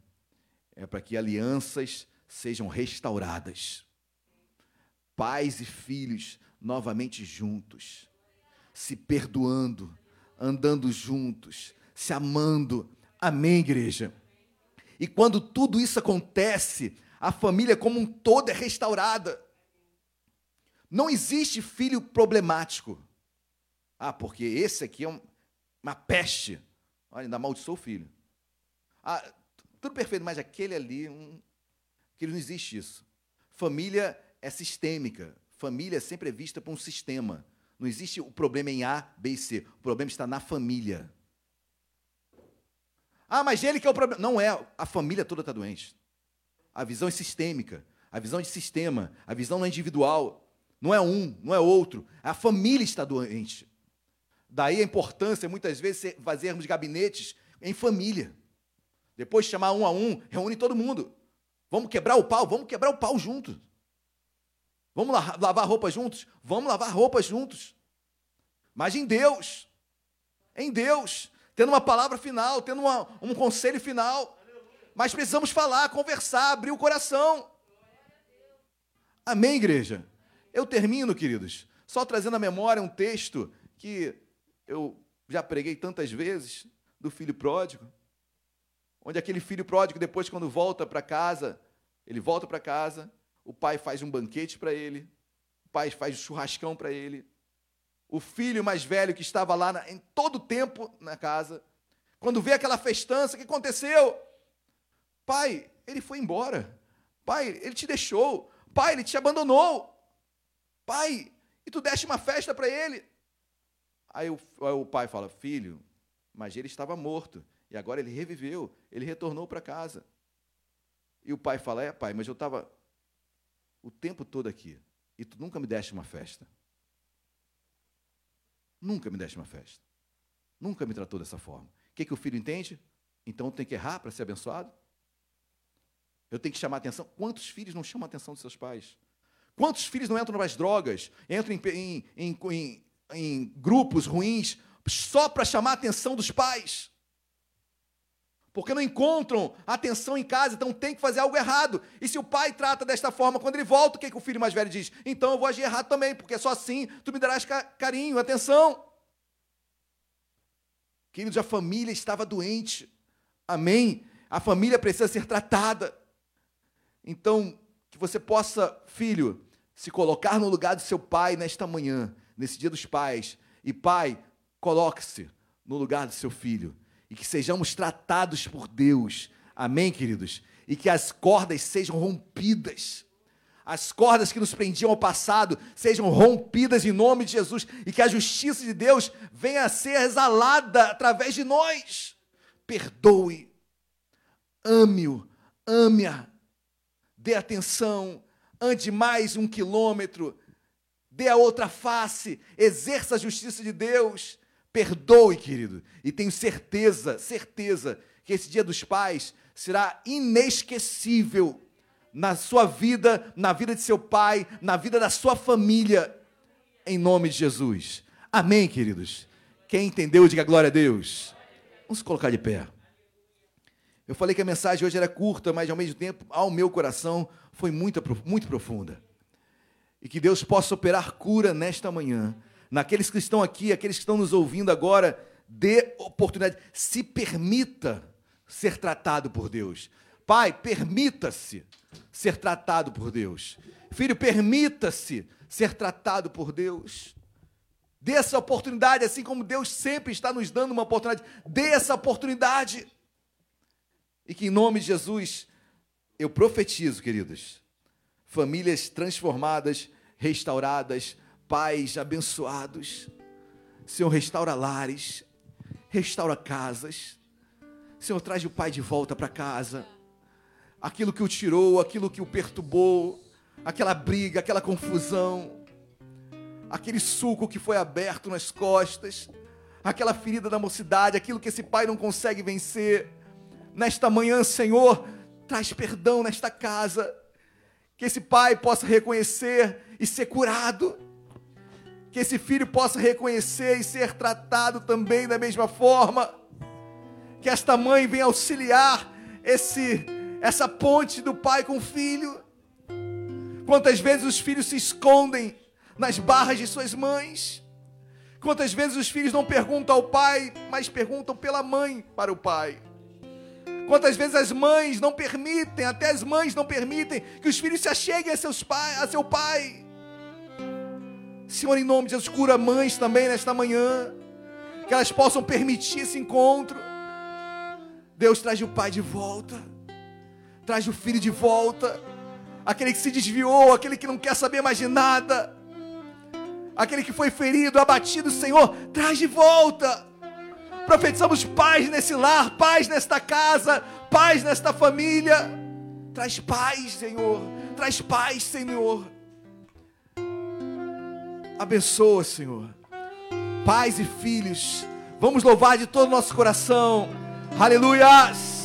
é para que alianças sejam restauradas. Pais e filhos novamente juntos, se perdoando, andando juntos, se amando. Amém, igreja? E quando tudo isso acontece, a família como um todo é restaurada. Não existe filho problemático. Ah, porque esse aqui é um, uma peste. Olha, ainda amaldiçoou o filho. Ah, tudo perfeito, mas aquele ali, hum, que não existe isso. Família é sistêmica. Família sempre é vista por um sistema. Não existe o problema em A, B e C. O problema está na família. Ah, mas ele que é o problema. Não é, a família toda está doente. A visão é sistêmica, a visão é de sistema, a visão não é individual. Não é um, não é outro. A família está doente. Daí a importância, muitas vezes, fazermos gabinetes em família. Depois de chamar um a um, reúne todo mundo. Vamos quebrar o pau, vamos quebrar o pau juntos. Vamos lavar roupa juntos? Vamos lavar roupa juntos. Mas em Deus. Em Deus. Tendo uma palavra final, tendo uma, um conselho final. Mas precisamos falar, conversar, abrir o coração. Amém, igreja? Eu termino, queridos, só trazendo à memória um texto que eu já preguei tantas vezes, do filho pródigo, onde aquele filho pródigo, depois, quando volta para casa, ele volta para casa, o pai faz um banquete para ele, o pai faz um churrascão para ele. O filho mais velho que estava lá na, em todo o tempo na casa, quando vê aquela festança, o que aconteceu? Pai, ele foi embora. Pai, ele te deixou. Pai, ele te abandonou. Pai, e tu deste uma festa para ele. Aí o, aí o pai fala: Filho, mas ele estava morto. E agora ele reviveu. Ele retornou para casa. E o pai fala: É, pai, mas eu estava o tempo todo aqui. E tu nunca me deste uma festa. Nunca me deste uma festa. Nunca me tratou dessa forma. O que, que o filho entende? Então tem que errar para ser abençoado? Eu tenho que chamar atenção. Quantos filhos não chamam a atenção dos seus pais? Quantos filhos não entram nas drogas, entram em, em, em, em grupos ruins só para chamar a atenção dos pais? Porque não encontram atenção em casa, então tem que fazer algo errado. E se o pai trata desta forma, quando ele volta, o que, que o filho mais velho diz? Então eu vou agir errado também, porque só assim tu me darás carinho, atenção. Queridos, a família estava doente. Amém? A família precisa ser tratada. Então, que você possa, filho, se colocar no lugar do seu pai nesta manhã, nesse dia dos pais. E pai, coloque-se no lugar do seu filho. E que sejamos tratados por Deus. Amém, queridos? E que as cordas sejam rompidas. As cordas que nos prendiam ao passado sejam rompidas em nome de Jesus. E que a justiça de Deus venha a ser exalada através de nós. Perdoe. Ame-o. Ame-a. Dê atenção ande mais um quilômetro, dê a outra face, exerça a justiça de Deus, perdoe, querido, e tenho certeza, certeza, que esse dia dos pais será inesquecível na sua vida, na vida de seu pai, na vida da sua família, em nome de Jesus. Amém, queridos? Quem entendeu, diga glória a Deus. Vamos colocar de pé. Eu falei que a mensagem hoje era curta, mas ao mesmo tempo, ao meu coração, foi muito, muito profunda. E que Deus possa operar cura nesta manhã. Naqueles que estão aqui, aqueles que estão nos ouvindo agora, dê oportunidade. Se permita ser tratado por Deus. Pai, permita-se ser tratado por Deus. Filho, permita-se ser tratado por Deus. Dê essa oportunidade, assim como Deus sempre está nos dando uma oportunidade. Dê essa oportunidade. E que em nome de Jesus, eu profetizo, queridos, famílias transformadas, restauradas, pais abençoados. Senhor, restaura lares, restaura casas. Senhor, traz o pai de volta para casa. Aquilo que o tirou, aquilo que o perturbou, aquela briga, aquela confusão, aquele suco que foi aberto nas costas, aquela ferida da mocidade, aquilo que esse pai não consegue vencer nesta manhã, Senhor, traz perdão nesta casa. Que esse pai possa reconhecer e ser curado. Que esse filho possa reconhecer e ser tratado também da mesma forma. Que esta mãe venha auxiliar esse essa ponte do pai com o filho. Quantas vezes os filhos se escondem nas barras de suas mães? Quantas vezes os filhos não perguntam ao pai, mas perguntam pela mãe para o pai? Quantas vezes as mães não permitem, até as mães não permitem que os filhos se acheguem a, seus pai, a seu pai. Senhor, em nome de Jesus, cura mães também nesta manhã, que elas possam permitir esse encontro.
Deus traz o pai de volta, traz o filho de volta, aquele que se desviou, aquele que não quer saber mais de nada, aquele que foi ferido, abatido, Senhor, traz de volta. Profetizamos paz nesse lar, paz nesta casa, paz nesta família. Traz paz, Senhor, traz paz, Senhor. Abençoa, Senhor. Pais e filhos, vamos louvar de todo o nosso coração. Aleluias.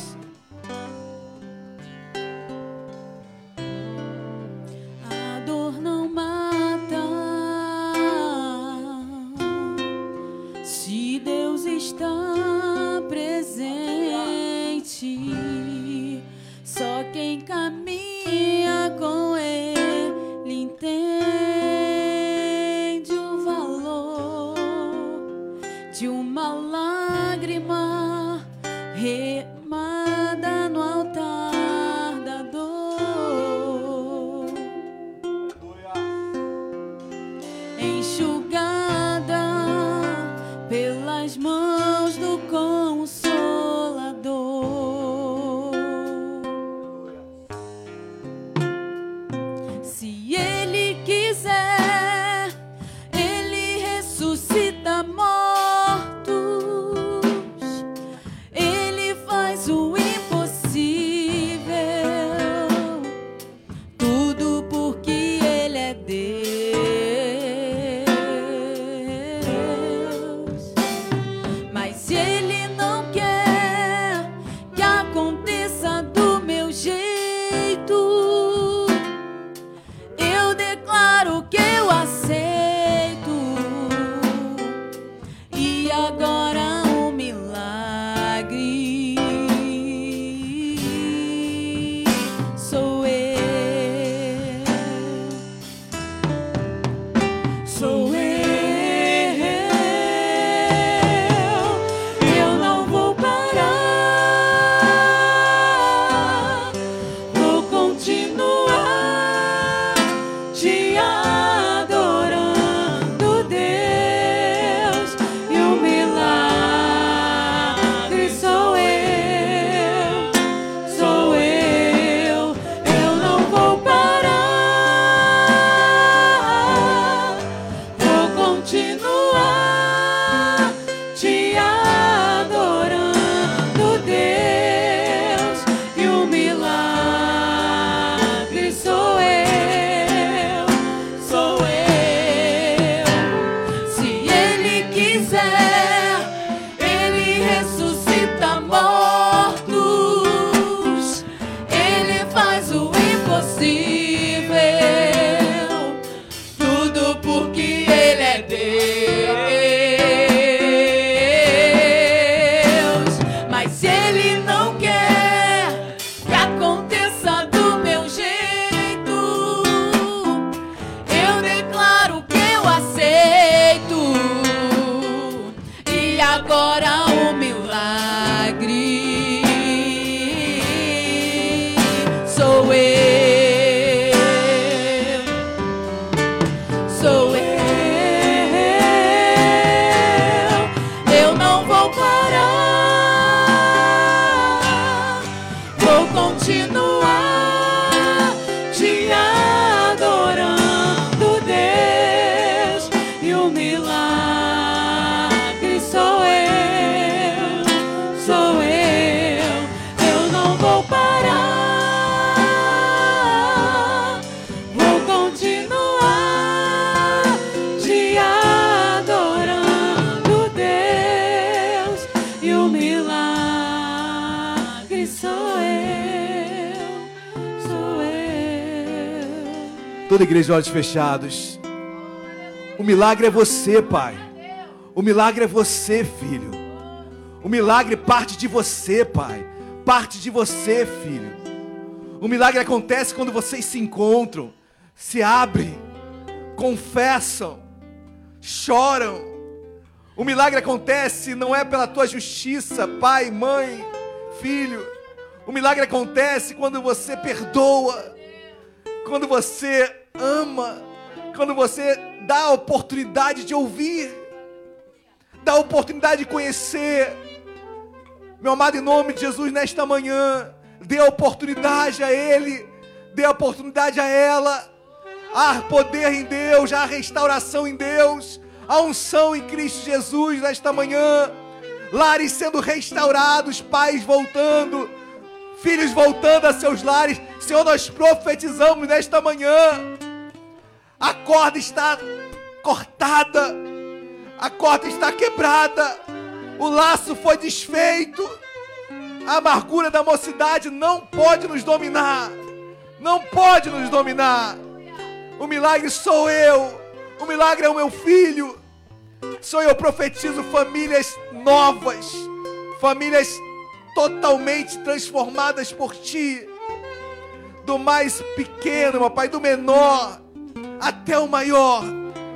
Igreja, olhos fechados. O milagre é você, pai. O milagre é você, filho. O milagre parte de você, pai. Parte de você, filho. O milagre acontece quando vocês se encontram, se abrem, confessam, choram. O milagre acontece não é pela tua justiça, pai, mãe, filho. O milagre acontece quando você perdoa, quando você ama, quando você dá a oportunidade de ouvir, dá a oportunidade de conhecer,
Meu amado, em nome de Jesus, nesta manhã, dê a oportunidade a Ele, dê a oportunidade a ela. Há poder em Deus, há restauração em Deus, há unção em Cristo Jesus nesta manhã. Lares sendo restaurados, pais voltando, filhos voltando a seus lares. Senhor, nós profetizamos nesta manhã. A corda está cortada, a corda está quebrada. O laço foi desfeito, a amargura da mocidade não pode nos dominar, não pode nos dominar. O milagre sou eu, o milagre é o meu filho. Sou eu, profetizo famílias novas, famílias totalmente transformadas por ti, do mais pequeno, meu Pai, do menor até o maior.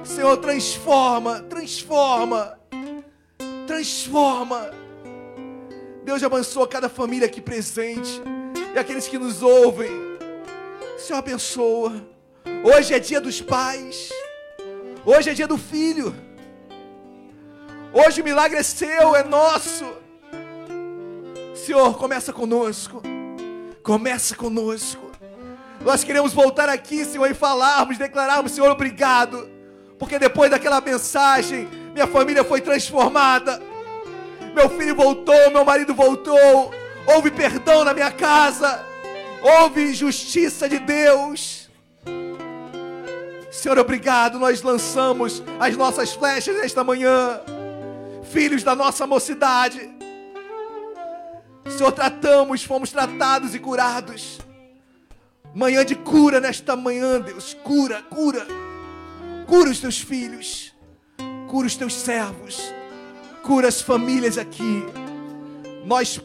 Senhor, transforma, transforma transforma. Deus abençoa cada família aqui presente e aqueles que nos ouvem. Senhor abençoa. Hoje é dia dos pais. Hoje é dia do filho. Hoje o milagre é seu, é nosso. Senhor, começa conosco. Começa conosco. Nós queremos voltar aqui, Senhor, e falarmos, declararmos, Senhor, obrigado. Porque depois daquela mensagem, minha família foi transformada. Meu filho voltou, meu marido voltou. Houve perdão na minha casa. Houve justiça de Deus. Senhor, obrigado. Nós lançamos as nossas flechas nesta manhã. Filhos da nossa mocidade. Senhor, tratamos, fomos tratados e curados. Manhã de cura nesta manhã, Deus. Cura, cura. Cura os teus filhos cura os teus servos, cura as famílias aqui. Nós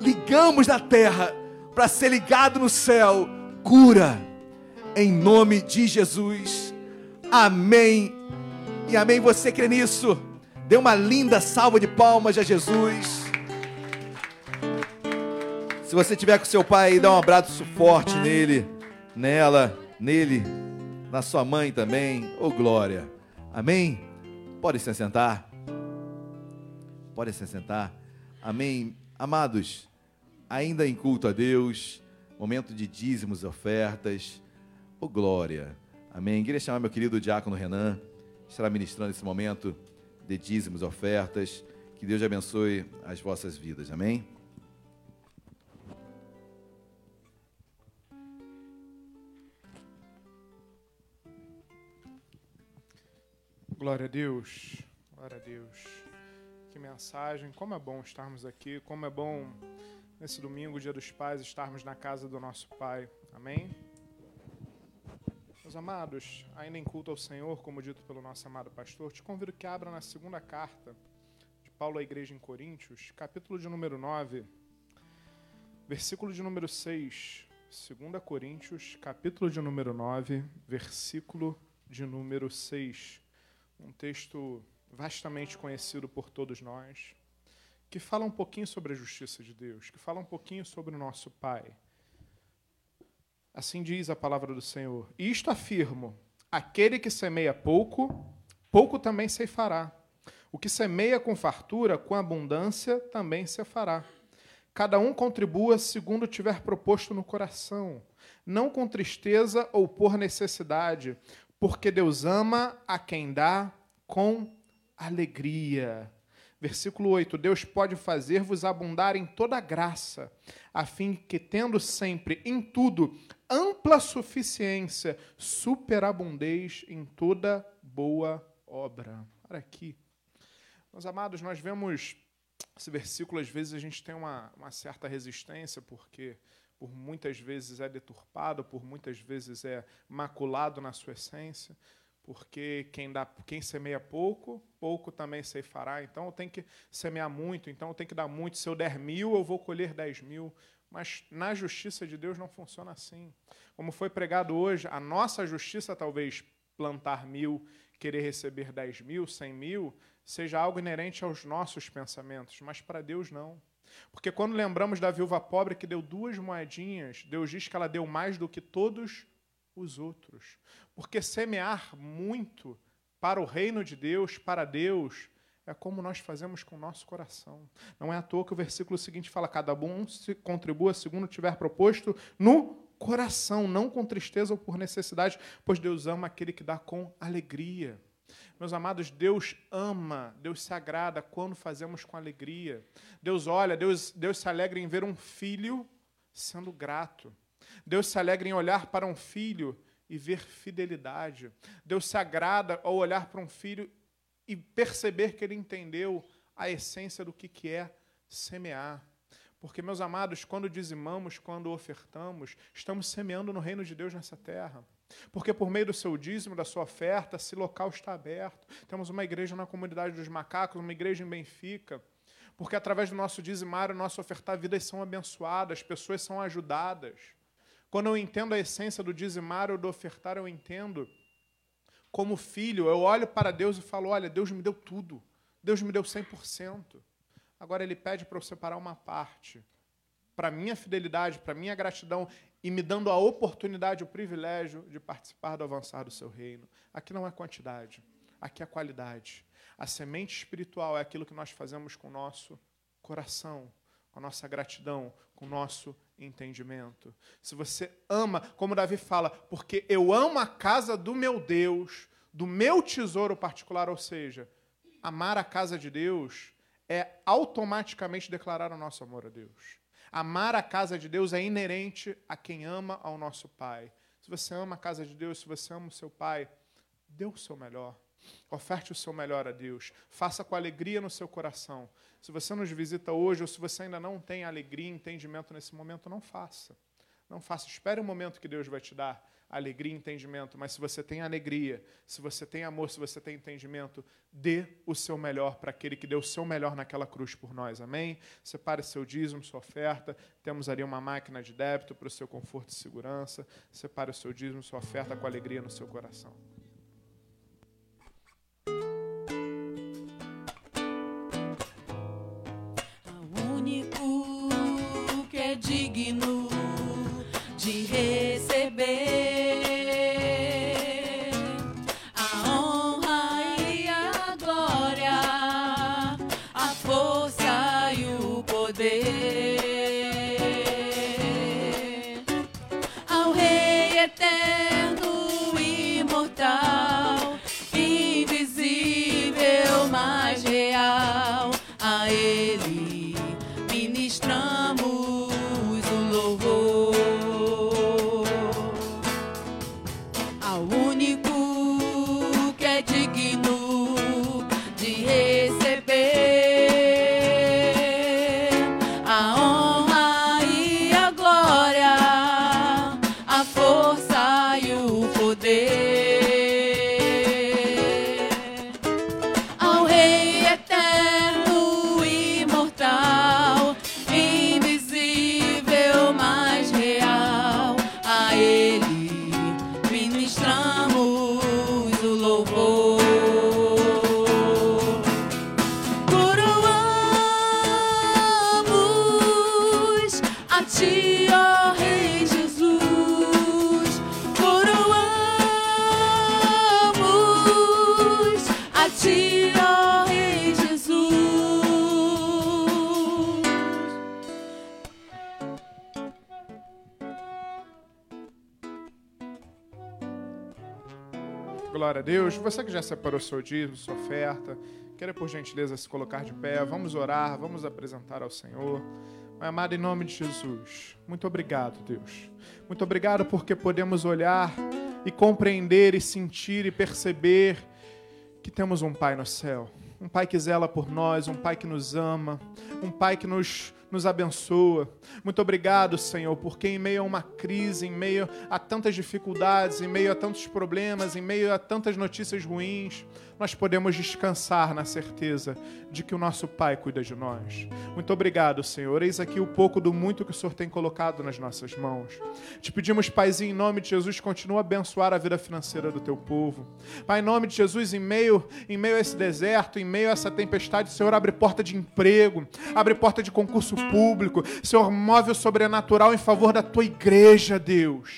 ligamos na terra para ser ligado no céu. Cura, em nome de Jesus. Amém. E amém. Você crê nisso? Dê uma linda salva de palmas a Jesus. Se você tiver com seu pai, dá um abraço forte nele, nela, nele, na sua mãe também. Ô glória. Amém. Pode se sentar. Pode se sentar. Amém. Amados, ainda em culto a Deus, momento de dízimos e ofertas. Ô glória. Amém. Queria chamar meu querido diácono Renan, estará ministrando esse momento de dízimos ofertas. Que Deus abençoe as vossas vidas. Amém.
Glória a Deus, glória a Deus. Que mensagem, como é bom estarmos aqui, como é bom nesse domingo, dia dos pais, estarmos na casa do nosso Pai. Amém? Meus amados, ainda em culto ao Senhor, como dito pelo nosso amado pastor, te convido que abra na segunda carta de Paulo à igreja em Coríntios, capítulo de número 9, versículo de número 6. 2 Coríntios, capítulo de número 9, versículo de número 6 um texto vastamente conhecido por todos nós, que fala um pouquinho sobre a justiça de Deus, que fala um pouquinho sobre o nosso Pai. Assim diz a palavra do Senhor: Isto afirmo: aquele que semeia pouco, pouco também se fará. O que semeia com fartura, com abundância, também se fará. Cada um contribua segundo tiver proposto no coração, não com tristeza ou por necessidade, porque Deus ama a quem dá com alegria. Versículo 8: Deus pode fazer-vos abundar em toda graça, a fim que, tendo sempre em tudo ampla suficiência, superabundez em toda boa obra. Olha aqui. Meus amados, nós vemos esse versículo, às vezes a gente tem uma, uma certa resistência, porque por muitas vezes é deturpado, por muitas vezes é maculado na sua essência, porque quem dá, quem semeia pouco, pouco também se fará. Então eu tenho que semear muito, então eu tenho que dar muito. Se eu der mil, eu vou colher dez mil. Mas na justiça de Deus não funciona assim. Como foi pregado hoje, a nossa justiça talvez plantar mil, querer receber dez mil, cem mil, seja algo inerente aos nossos pensamentos, mas para Deus não. Porque quando lembramos da viúva pobre que deu duas moedinhas, Deus diz que ela deu mais do que todos os outros. Porque semear muito para o reino de Deus, para Deus, é como nós fazemos com o nosso coração. Não é à toa que o versículo seguinte fala: cada um se contribua segundo tiver proposto no coração, não com tristeza ou por necessidade, pois Deus ama aquele que dá com alegria. Meus amados, Deus ama, Deus se agrada quando fazemos com alegria. Deus olha, Deus, Deus se alegra em ver um filho sendo grato. Deus se alegra em olhar para um filho e ver fidelidade. Deus se agrada ao olhar para um filho e perceber que ele entendeu a essência do que, que é semear. Porque, meus amados, quando dizimamos, quando ofertamos, estamos semeando no reino de Deus nessa terra. Porque por meio do seu dízimo, da sua oferta, esse local está aberto. Temos uma igreja na comunidade dos macacos, uma igreja em Benfica. Porque através do nosso dizimar, nosso ofertar, vidas são abençoadas, pessoas são ajudadas. Quando eu entendo a essência do dizimar ou do ofertar, eu entendo como filho, eu olho para Deus e falo: olha, Deus me deu tudo. Deus me deu 100%. Agora ele pede para eu separar uma parte para minha fidelidade, para minha gratidão e me dando a oportunidade, o privilégio de participar do avançar do seu reino. Aqui não é quantidade, aqui é qualidade. A semente espiritual é aquilo que nós fazemos com o nosso coração, com a nossa gratidão, com o nosso entendimento. Se você ama, como Davi fala, porque eu amo a casa do meu Deus, do meu tesouro particular, ou seja, amar a casa de Deus é automaticamente declarar o nosso amor a Deus. Amar a casa de Deus é inerente a quem ama ao nosso Pai. Se você ama a casa de Deus, se você ama o seu Pai, dê o seu melhor. Oferte o seu melhor a Deus. Faça com alegria no seu coração. Se você nos visita hoje ou se você ainda não tem alegria e entendimento nesse momento, não faça. Não faça. Espere o momento que Deus vai te dar alegria e entendimento, mas se você tem alegria, se você tem amor, se você tem entendimento, dê o seu melhor para aquele que deu o seu melhor naquela cruz por nós. Amém? Separe seu dízimo, sua oferta. Temos ali uma máquina de débito para o seu conforto e segurança. Separe o seu dízimo, sua oferta com alegria no seu coração.
Único que é digno de receber.
Deus. Você que já separou seu dízimo, sua oferta, queira por gentileza se colocar de pé. Vamos orar, vamos apresentar ao Senhor. Amado, em nome de Jesus, muito obrigado, Deus. Muito obrigado porque podemos olhar e compreender e sentir e perceber que temos um Pai no céu. Um Pai que zela por nós, um Pai que nos ama, um Pai que nos nos abençoa. Muito obrigado, Senhor, porque em meio a uma crise, em meio a tantas dificuldades, em meio a tantos problemas, em meio a tantas notícias ruins, nós podemos descansar na certeza de que o nosso Pai cuida de nós. Muito obrigado, Senhor. Eis aqui o pouco do muito que o Senhor tem colocado nas nossas mãos. Te pedimos, Paizinho, em nome de Jesus, continua a abençoar a vida financeira do teu povo. Pai, em nome de Jesus, em meio, em meio a esse deserto, em meio a essa tempestade, Senhor, abre porta de emprego, abre porta de concurso público. Senhor, move o sobrenatural em favor da tua igreja, Deus.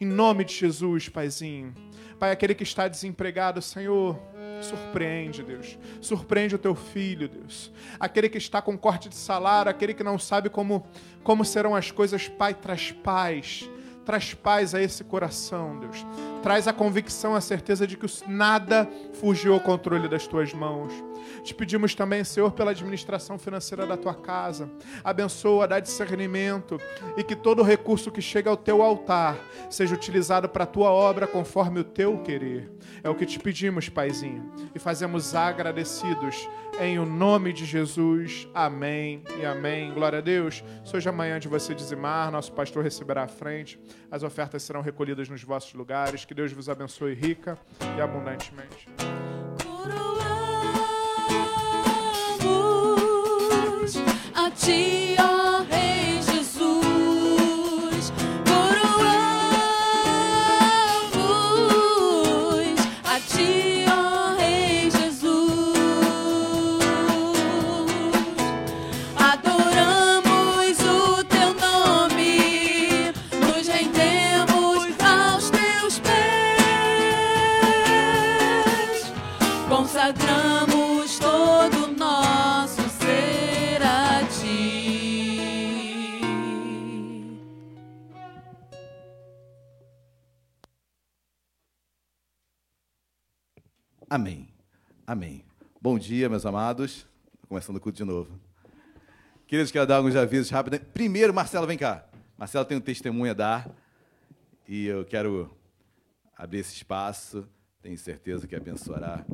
Em nome de Jesus, Paizinho. Pai, aquele que está desempregado, Senhor, Surpreende, Deus. Surpreende o teu filho, Deus. Aquele que está com corte de salário, aquele que não sabe como, como serão as coisas, Pai, traz paz. Traz paz a esse coração, Deus. Traz a convicção, a certeza de que nada fugiu ao controle das tuas mãos. Te pedimos também, Senhor, pela administração financeira da tua casa. Abençoa, dá discernimento e que todo recurso que chega ao teu altar seja utilizado para a tua obra conforme o teu querer. É o que te pedimos, Paizinho, e fazemos agradecidos em o nome de Jesus. Amém e amém. Glória a Deus. Se hoje amanhã de você dizimar, nosso pastor receberá à frente. As ofertas serão recolhidas nos vossos lugares. Que Deus vos abençoe rica e abundantemente.
a ti, ó Rei
Amém. Amém. Bom dia, meus amados. Começando o culto de novo. Queridos, quero dar alguns avisos rápidos. Primeiro, Marcelo, vem cá. Marcelo tem um testemunho a dar. E eu quero abrir esse espaço. Tenho certeza que abençoará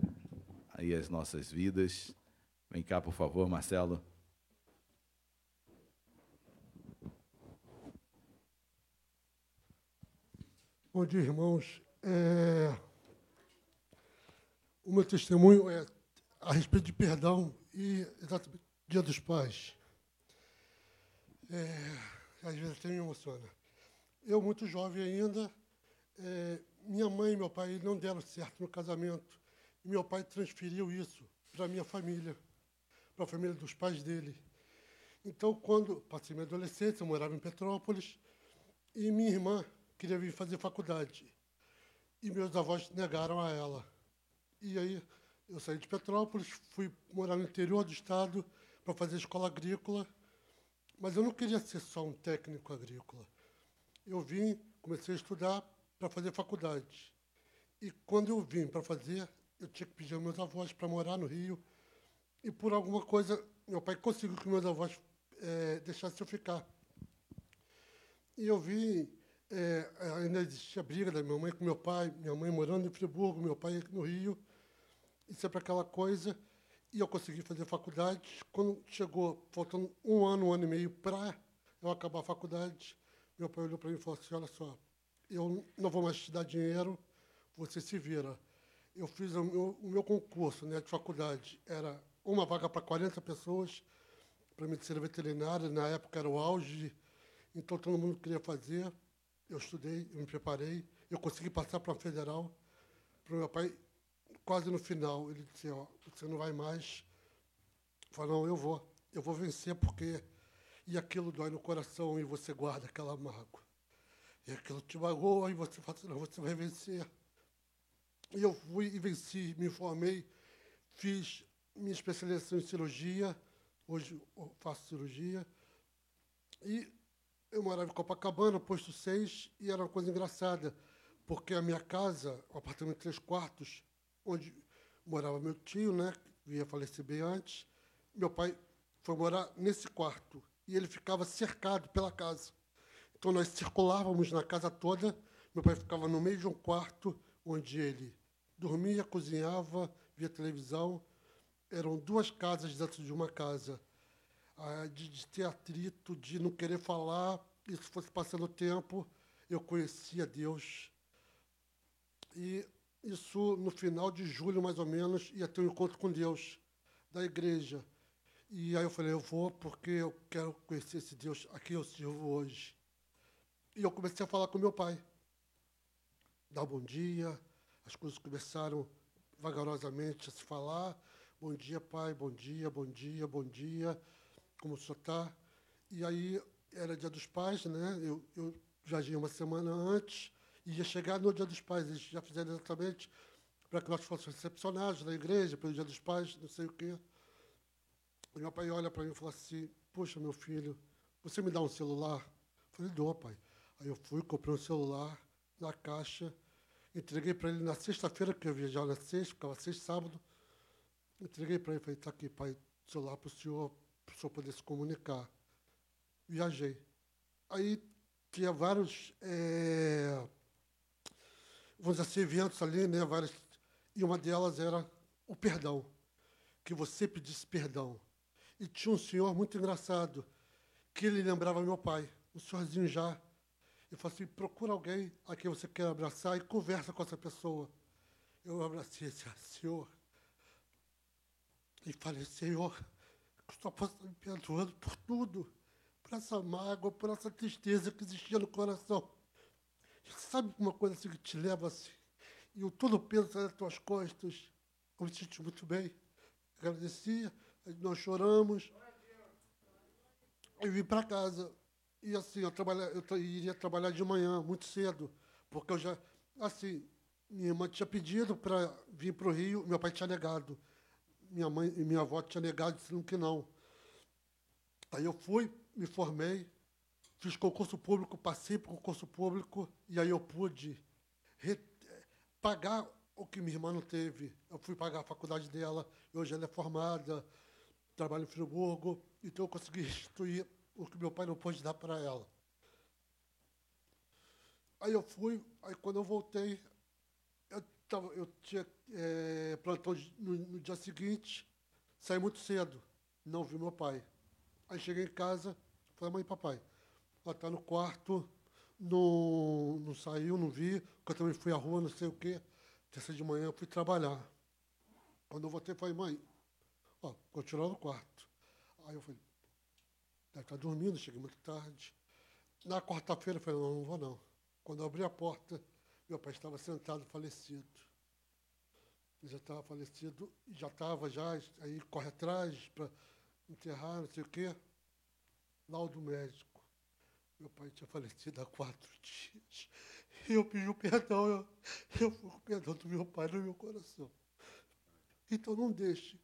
aí as nossas vidas. Vem cá, por favor, Marcelo.
Bom dia, irmãos. É, O meu testemunho é a respeito de perdão e exatamente Dia dos Pais. É, Às vezes até me emociona. Eu, muito jovem ainda, é, minha mãe e meu pai não deram certo no casamento. E meu pai transferiu isso para a minha família, para a família dos pais dele. Então, quando passei minha adolescência, eu morava em Petrópolis, e minha irmã queria vir fazer faculdade. E meus avós negaram a ela. E aí eu saí de Petrópolis, fui morar no interior do estado para fazer escola agrícola, mas eu não queria ser só um técnico agrícola. Eu vim, comecei a estudar para fazer faculdade. E quando eu vim para fazer, eu tinha que pedir aos meus avós para morar no Rio. E por alguma coisa, meu pai conseguiu que meus avós eh, deixassem eu ficar. E eu vi, eh, ainda existia briga da minha mãe com meu pai, minha mãe morando em Friburgo, meu pai no Rio. E sempre aquela coisa. E eu consegui fazer faculdade. Quando chegou, faltando um ano, um ano e meio para eu acabar a faculdade, meu pai olhou para mim e falou assim: Olha só, eu não vou mais te dar dinheiro, você se vira. Eu fiz o meu, o meu concurso né, de faculdade, era uma vaga para 40 pessoas, para medicina veterinária, na época era o auge, então todo mundo queria fazer. Eu estudei, eu me preparei, eu consegui passar para a federal. Para o meu pai, quase no final, ele disse: Ó, você não vai mais. Eu falei: Não, eu vou, eu vou vencer porque. E aquilo dói no coração e você guarda aquela mágoa. E aquilo te magoa e você fala assim: Não, você vai vencer. E eu fui e venci, me formei, fiz minha especialização em cirurgia, hoje faço cirurgia. E eu morava em Copacabana, posto 6, e era uma coisa engraçada, porque a minha casa, o apartamento de três quartos, onde morava meu tio, né, que falecer bem antes, meu pai foi morar nesse quarto, e ele ficava cercado pela casa. Então nós circulávamos na casa toda, meu pai ficava no meio de um quarto, onde ele dormia, cozinhava, via televisão. Eram duas casas dentro de uma casa. Ah, de, de ter atrito, de não querer falar, isso fosse passando o tempo, eu conhecia Deus. E isso, no final de julho, mais ou menos, ia ter um encontro com Deus, da igreja. E aí eu falei, eu vou porque eu quero conhecer esse Deus a quem eu sirvo hoje. E eu comecei a falar com meu pai. Dar bom dia, as coisas começaram vagarosamente a se falar. Bom dia, pai, bom dia, bom dia, bom dia. Como o senhor está? E aí era dia dos pais, né? Eu, eu viajei uma semana antes ia chegar no dia dos pais. Eles já fizeram exatamente para que nós fôssemos recepcionados na igreja, pelo Dia dos Pais, não sei o quê. E meu pai olha para mim e fala assim: Poxa, meu filho, você me dá um celular? Eu falei: Dou, pai. Aí eu fui, comprei um celular na caixa, entreguei para ele na sexta-feira, que eu viajava na sexta, ficava sexta, sábado. Entreguei para ele, falei: Está aqui, pai, celular para o senhor, para o senhor poder se comunicar. Viajei. Aí tinha vários, é, vamos dizer assim, eventos ali, né? Várias, e uma delas era o perdão, que você pedisse perdão. E tinha um senhor muito engraçado, que ele lembrava meu pai, um senhorzinho já. Ele falou assim: procura alguém a quem você quer abraçar e conversa com essa pessoa. Eu abracei esse senhor e falei: Senhor, estou passando me perdoando por tudo, por essa mágoa, por essa tristeza que existia no coração. Sabe uma coisa assim que te leva assim? E o todo peso sai das tuas costas. Eu me senti muito bem. Agradecia, nós choramos. Eu vim para casa. E assim, eu, trabalha, eu iria trabalhar de manhã, muito cedo, porque eu já. Assim, minha irmã tinha pedido para vir para o Rio, meu pai tinha negado. Minha mãe e minha avó tinham negado, disseram que não. Aí eu fui, me formei, fiz concurso público, passei para o concurso público, e aí eu pude pagar o que minha irmã não teve. Eu fui pagar a faculdade dela, hoje ela é formada, trabalha em Friburgo, então eu consegui restituir o que meu pai não pôde dar para ela. Aí eu fui, aí quando eu voltei, eu, tava, eu tinha é, plantão no, no dia seguinte, saí muito cedo, não vi meu pai. Aí cheguei em casa, falei, mãe papai, ela está no quarto, não, não saiu, não vi, porque eu também fui à rua, não sei o quê. Terça de manhã eu fui trabalhar. Quando eu voltei, falei, mãe, ó, continuar no quarto. Aí eu falei, deve estar dormindo, cheguei muito tarde. Na quarta-feira eu falei, não, não vou não. Quando eu abri a porta, meu pai estava sentado, falecido. Ele já estava falecido, já estava, já, aí corre atrás para enterrar, não sei o quê. Laudo médico. Meu pai tinha falecido há quatro dias. Eu pedi o perdão, eu, eu fui com o perdão do meu pai no meu coração. Então não deixe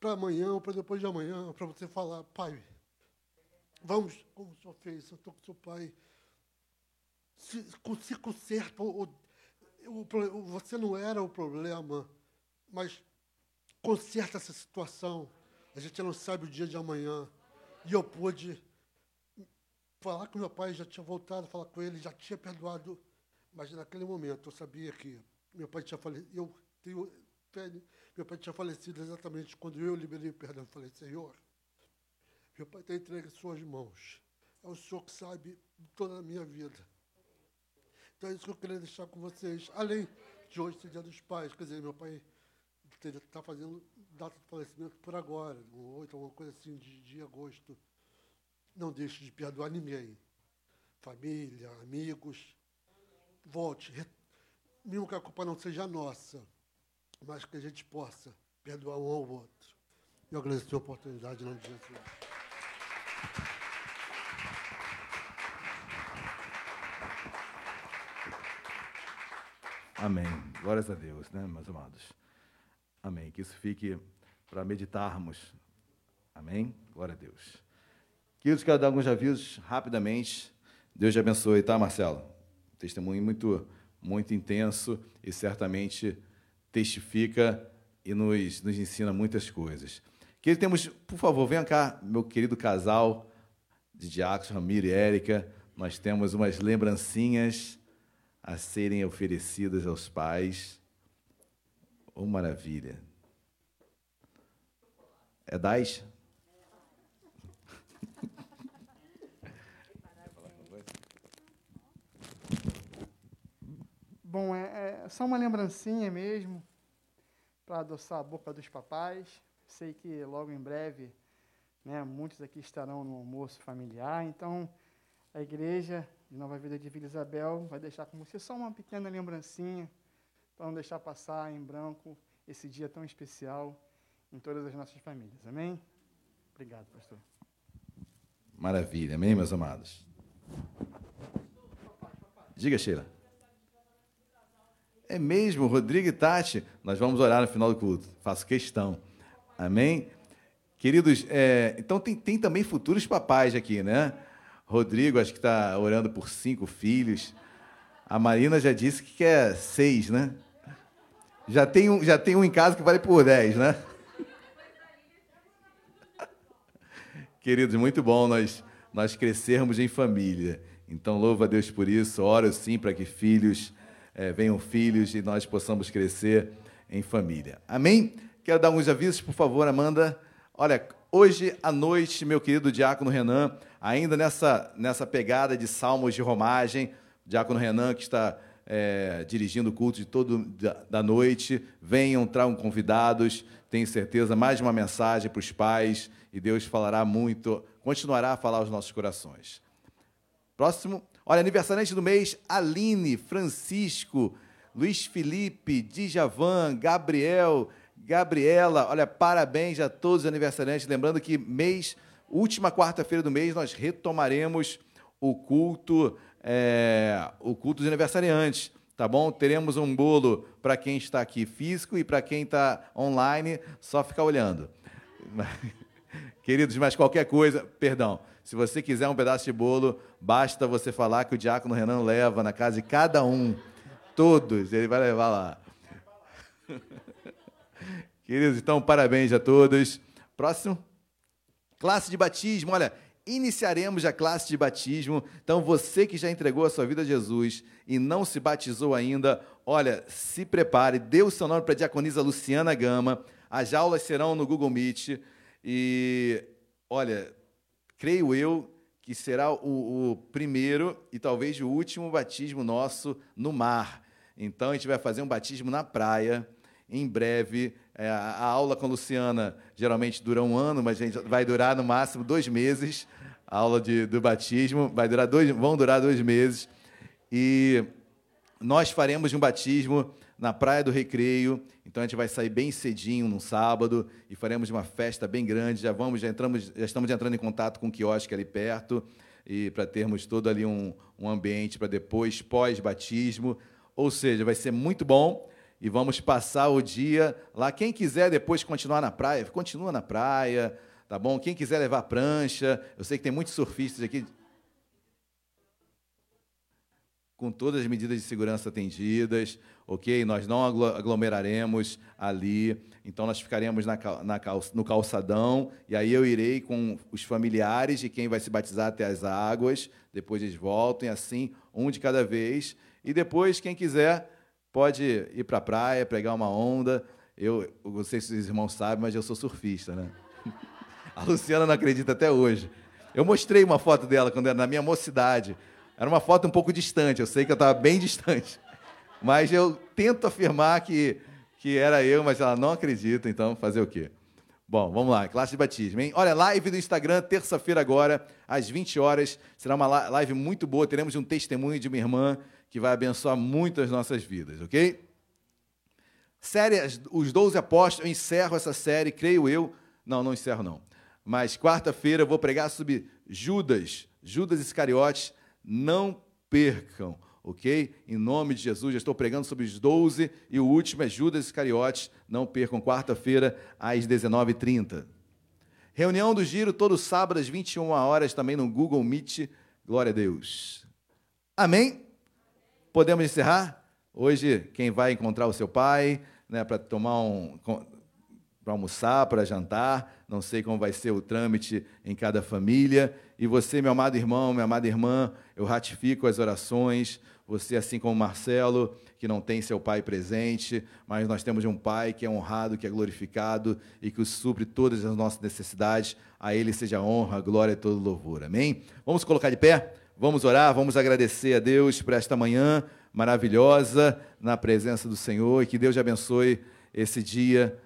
para amanhã ou para depois de amanhã, para você falar, pai, vamos, como o senhor fez, eu estou com o seu pai, se, se conserta, o, o, você não era o problema, mas conserta essa situação. A gente não sabe o dia de amanhã. E eu pude falar com meu pai, já tinha voltado a falar com ele, já tinha perdoado. Mas naquele momento eu sabia que meu pai tinha falecido. Eu tenho, meu pai tinha falecido exatamente quando eu liberei o perdão. Eu falei, Senhor, meu pai está entregue em suas mãos. É o Senhor que sabe toda a minha vida. Então é isso que eu queria deixar com vocês. Além de hoje ser dia dos pais, quer dizer, meu pai está fazendo data de falecimento por agora, ou então uma coisa assim de, de agosto. Não deixe de perdoar ninguém. Família, amigos. Volte. Mesmo que a culpa não seja nossa, mas que a gente possa perdoar um ao outro. Eu agradeço a oportunidade em nome de Jesus.
Amém. Glórias a Deus, né, meus amados? Amém. Que isso fique para meditarmos. Amém? Glória a Deus. Queridos, quero dar alguns avisos rapidamente. Deus te abençoe, tá, Marcelo? Testemunho muito, muito intenso e certamente testifica e nos, nos ensina muitas coisas. Queridos, temos, por favor, venha cá, meu querido casal de Diáconos, Ramiro e Érica. Nós temos umas lembrancinhas a serem oferecidas aos pais. Oh, maravilha! É das?
Bom, é, é só uma lembrancinha mesmo para adoçar a boca dos papais. Sei que logo em breve, né, muitos aqui estarão no almoço familiar. Então, a igreja de Nova Vida de Vila Isabel vai deixar com você só uma pequena lembrancinha para não deixar passar em branco esse dia tão especial em todas as nossas famílias. Amém? Obrigado, pastor.
Maravilha, amém, meus amados? Diga, Sheila. É mesmo, Rodrigo e Tati. Nós vamos orar no final do culto. Faço questão. Amém? Queridos, é, então tem, tem também futuros papais aqui, né? Rodrigo, acho que está orando por cinco filhos. A Marina já disse que quer seis, né? Já tem um, já tem um em casa que vale por dez, né? Queridos, muito bom nós, nós crescermos em família. Então, louva a Deus por isso. Oro sim para que filhos é, venham filhos e nós possamos crescer em família. Amém? Quero dar alguns avisos, por favor, Amanda. Olha, hoje à noite, meu querido diácono Renan, ainda nessa, nessa pegada de salmos de romagem, diácono Renan, que está é, dirigindo o culto de todo da, da noite, venham, tragam convidados, tenho certeza, mais uma mensagem para os pais, e Deus falará muito, continuará a falar aos nossos corações. Próximo, olha, aniversariante do mês, Aline, Francisco, Luiz Felipe, Djavan, Gabriel, Gabriela, olha, parabéns a todos os aniversariantes, lembrando que mês, última quarta-feira do mês, nós retomaremos o culto, é, o culto dos aniversariantes, tá bom? Teremos um bolo para quem está aqui físico e para quem está online, só ficar olhando. Queridos, mas qualquer coisa, perdão, se você quiser um pedaço de bolo, basta você falar que o diácono Renan leva na casa de cada um, todos, ele vai levar lá. Queridos, então, parabéns a todos. Próximo. Classe de batismo. Olha, iniciaremos a classe de batismo. Então, você que já entregou a sua vida a Jesus e não se batizou ainda, olha, se prepare, dê o seu nome para a diaconisa Luciana Gama. As aulas serão no Google Meet. E, olha, creio eu que será o, o primeiro e talvez o último batismo nosso no mar. Então, a gente vai fazer um batismo na praia em breve. É, a aula com a Luciana geralmente dura um ano, mas a gente vai durar no máximo dois meses. A aula de, do batismo vai durar dois, vão durar dois meses. E nós faremos um batismo na Praia do Recreio. Então a gente vai sair bem cedinho no sábado e faremos uma festa bem grande. Já vamos, já entramos, já estamos entrando em contato com o quiosque ali perto e para termos todo ali um, um ambiente para depois pós-batismo. Ou seja, vai ser muito bom e vamos passar o dia lá. Quem quiser depois continuar na praia, continua na praia, tá bom? Quem quiser levar prancha, eu sei que tem muitos surfistas aqui. Com todas as medidas de segurança atendidas, ok? Nós não aglomeraremos ali, então nós ficaremos na, na, no calçadão, e aí eu irei com os familiares de quem vai se batizar até as águas, depois eles voltam, e assim, um de cada vez. E depois, quem quiser, pode ir para a praia, pegar uma onda. Eu, não sei se os irmãos sabem, mas eu sou surfista, né? A Luciana não acredita até hoje. Eu mostrei uma foto dela quando era na minha mocidade. Era uma foto um pouco distante, eu sei que eu estava bem distante. Mas eu tento afirmar que, que era eu, mas ela não acredita, então fazer o quê? Bom, vamos lá, classe de batismo, hein? Olha, live do Instagram, terça-feira agora, às 20 horas. Será uma live muito boa, teremos um testemunho de minha irmã que vai abençoar muito as nossas vidas, ok? Série Os Doze Apóstolos, eu encerro essa série, creio eu. Não, não encerro não. Mas quarta-feira eu vou pregar sobre Judas, Judas Iscariotes. Não percam, ok? Em nome de Jesus, já estou pregando sobre os doze e o último é Judas Iscariotes. Não percam, quarta-feira, às 19h30. Reunião do Giro, todo sábado, às 21 horas, também no Google Meet. Glória a Deus. Amém? Podemos encerrar? Hoje, quem vai encontrar o seu pai, né, para tomar um. para almoçar, para jantar, não sei como vai ser o trâmite em cada família. E você, meu amado irmão, minha amada irmã, eu ratifico as orações. Você, assim como Marcelo, que não tem seu pai presente, mas nós temos um pai que é honrado, que é glorificado e que supre todas as nossas necessidades. A ele seja honra, glória e todo louvor. Amém? Vamos colocar de pé? Vamos orar, vamos agradecer a Deus por esta manhã maravilhosa na presença do Senhor e que Deus abençoe esse dia.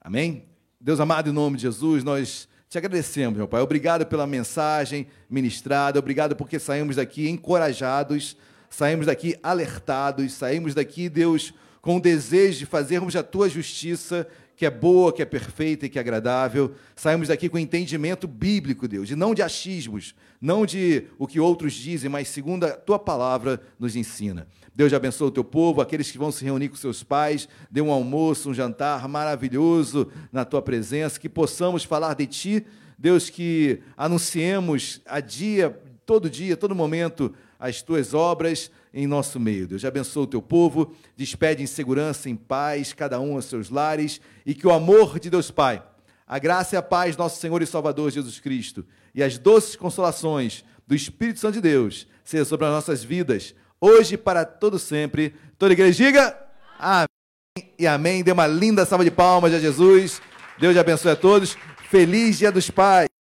Amém? Deus amado, em nome de Jesus, nós te agradecemos, meu Pai. Obrigado pela mensagem ministrada, obrigado porque saímos daqui encorajados, saímos daqui alertados, saímos daqui, Deus, com o desejo de fazermos a tua justiça, que é boa, que é perfeita e que é agradável. Saímos daqui com entendimento bíblico, Deus, e não de achismos, não de o que outros dizem, mas segundo a tua palavra nos ensina. Deus abençoe o teu povo, aqueles que vão se reunir com seus pais, dê um almoço, um jantar maravilhoso na tua presença, que possamos falar de ti, Deus, que anunciemos a dia, todo dia, todo momento, as tuas obras em nosso meio. Deus abençoe o teu povo, despede em segurança, em paz, cada um aos seus lares, e que o amor de Deus Pai, a graça e a paz, nosso Senhor e Salvador Jesus Cristo, e as doces consolações do Espírito Santo de Deus, seja sobre as nossas vidas hoje e para todo sempre. Toda a igreja diga amém e amém. Dê uma linda salva de palmas a Jesus. Deus abençoe a todos. Feliz Dia dos Pais.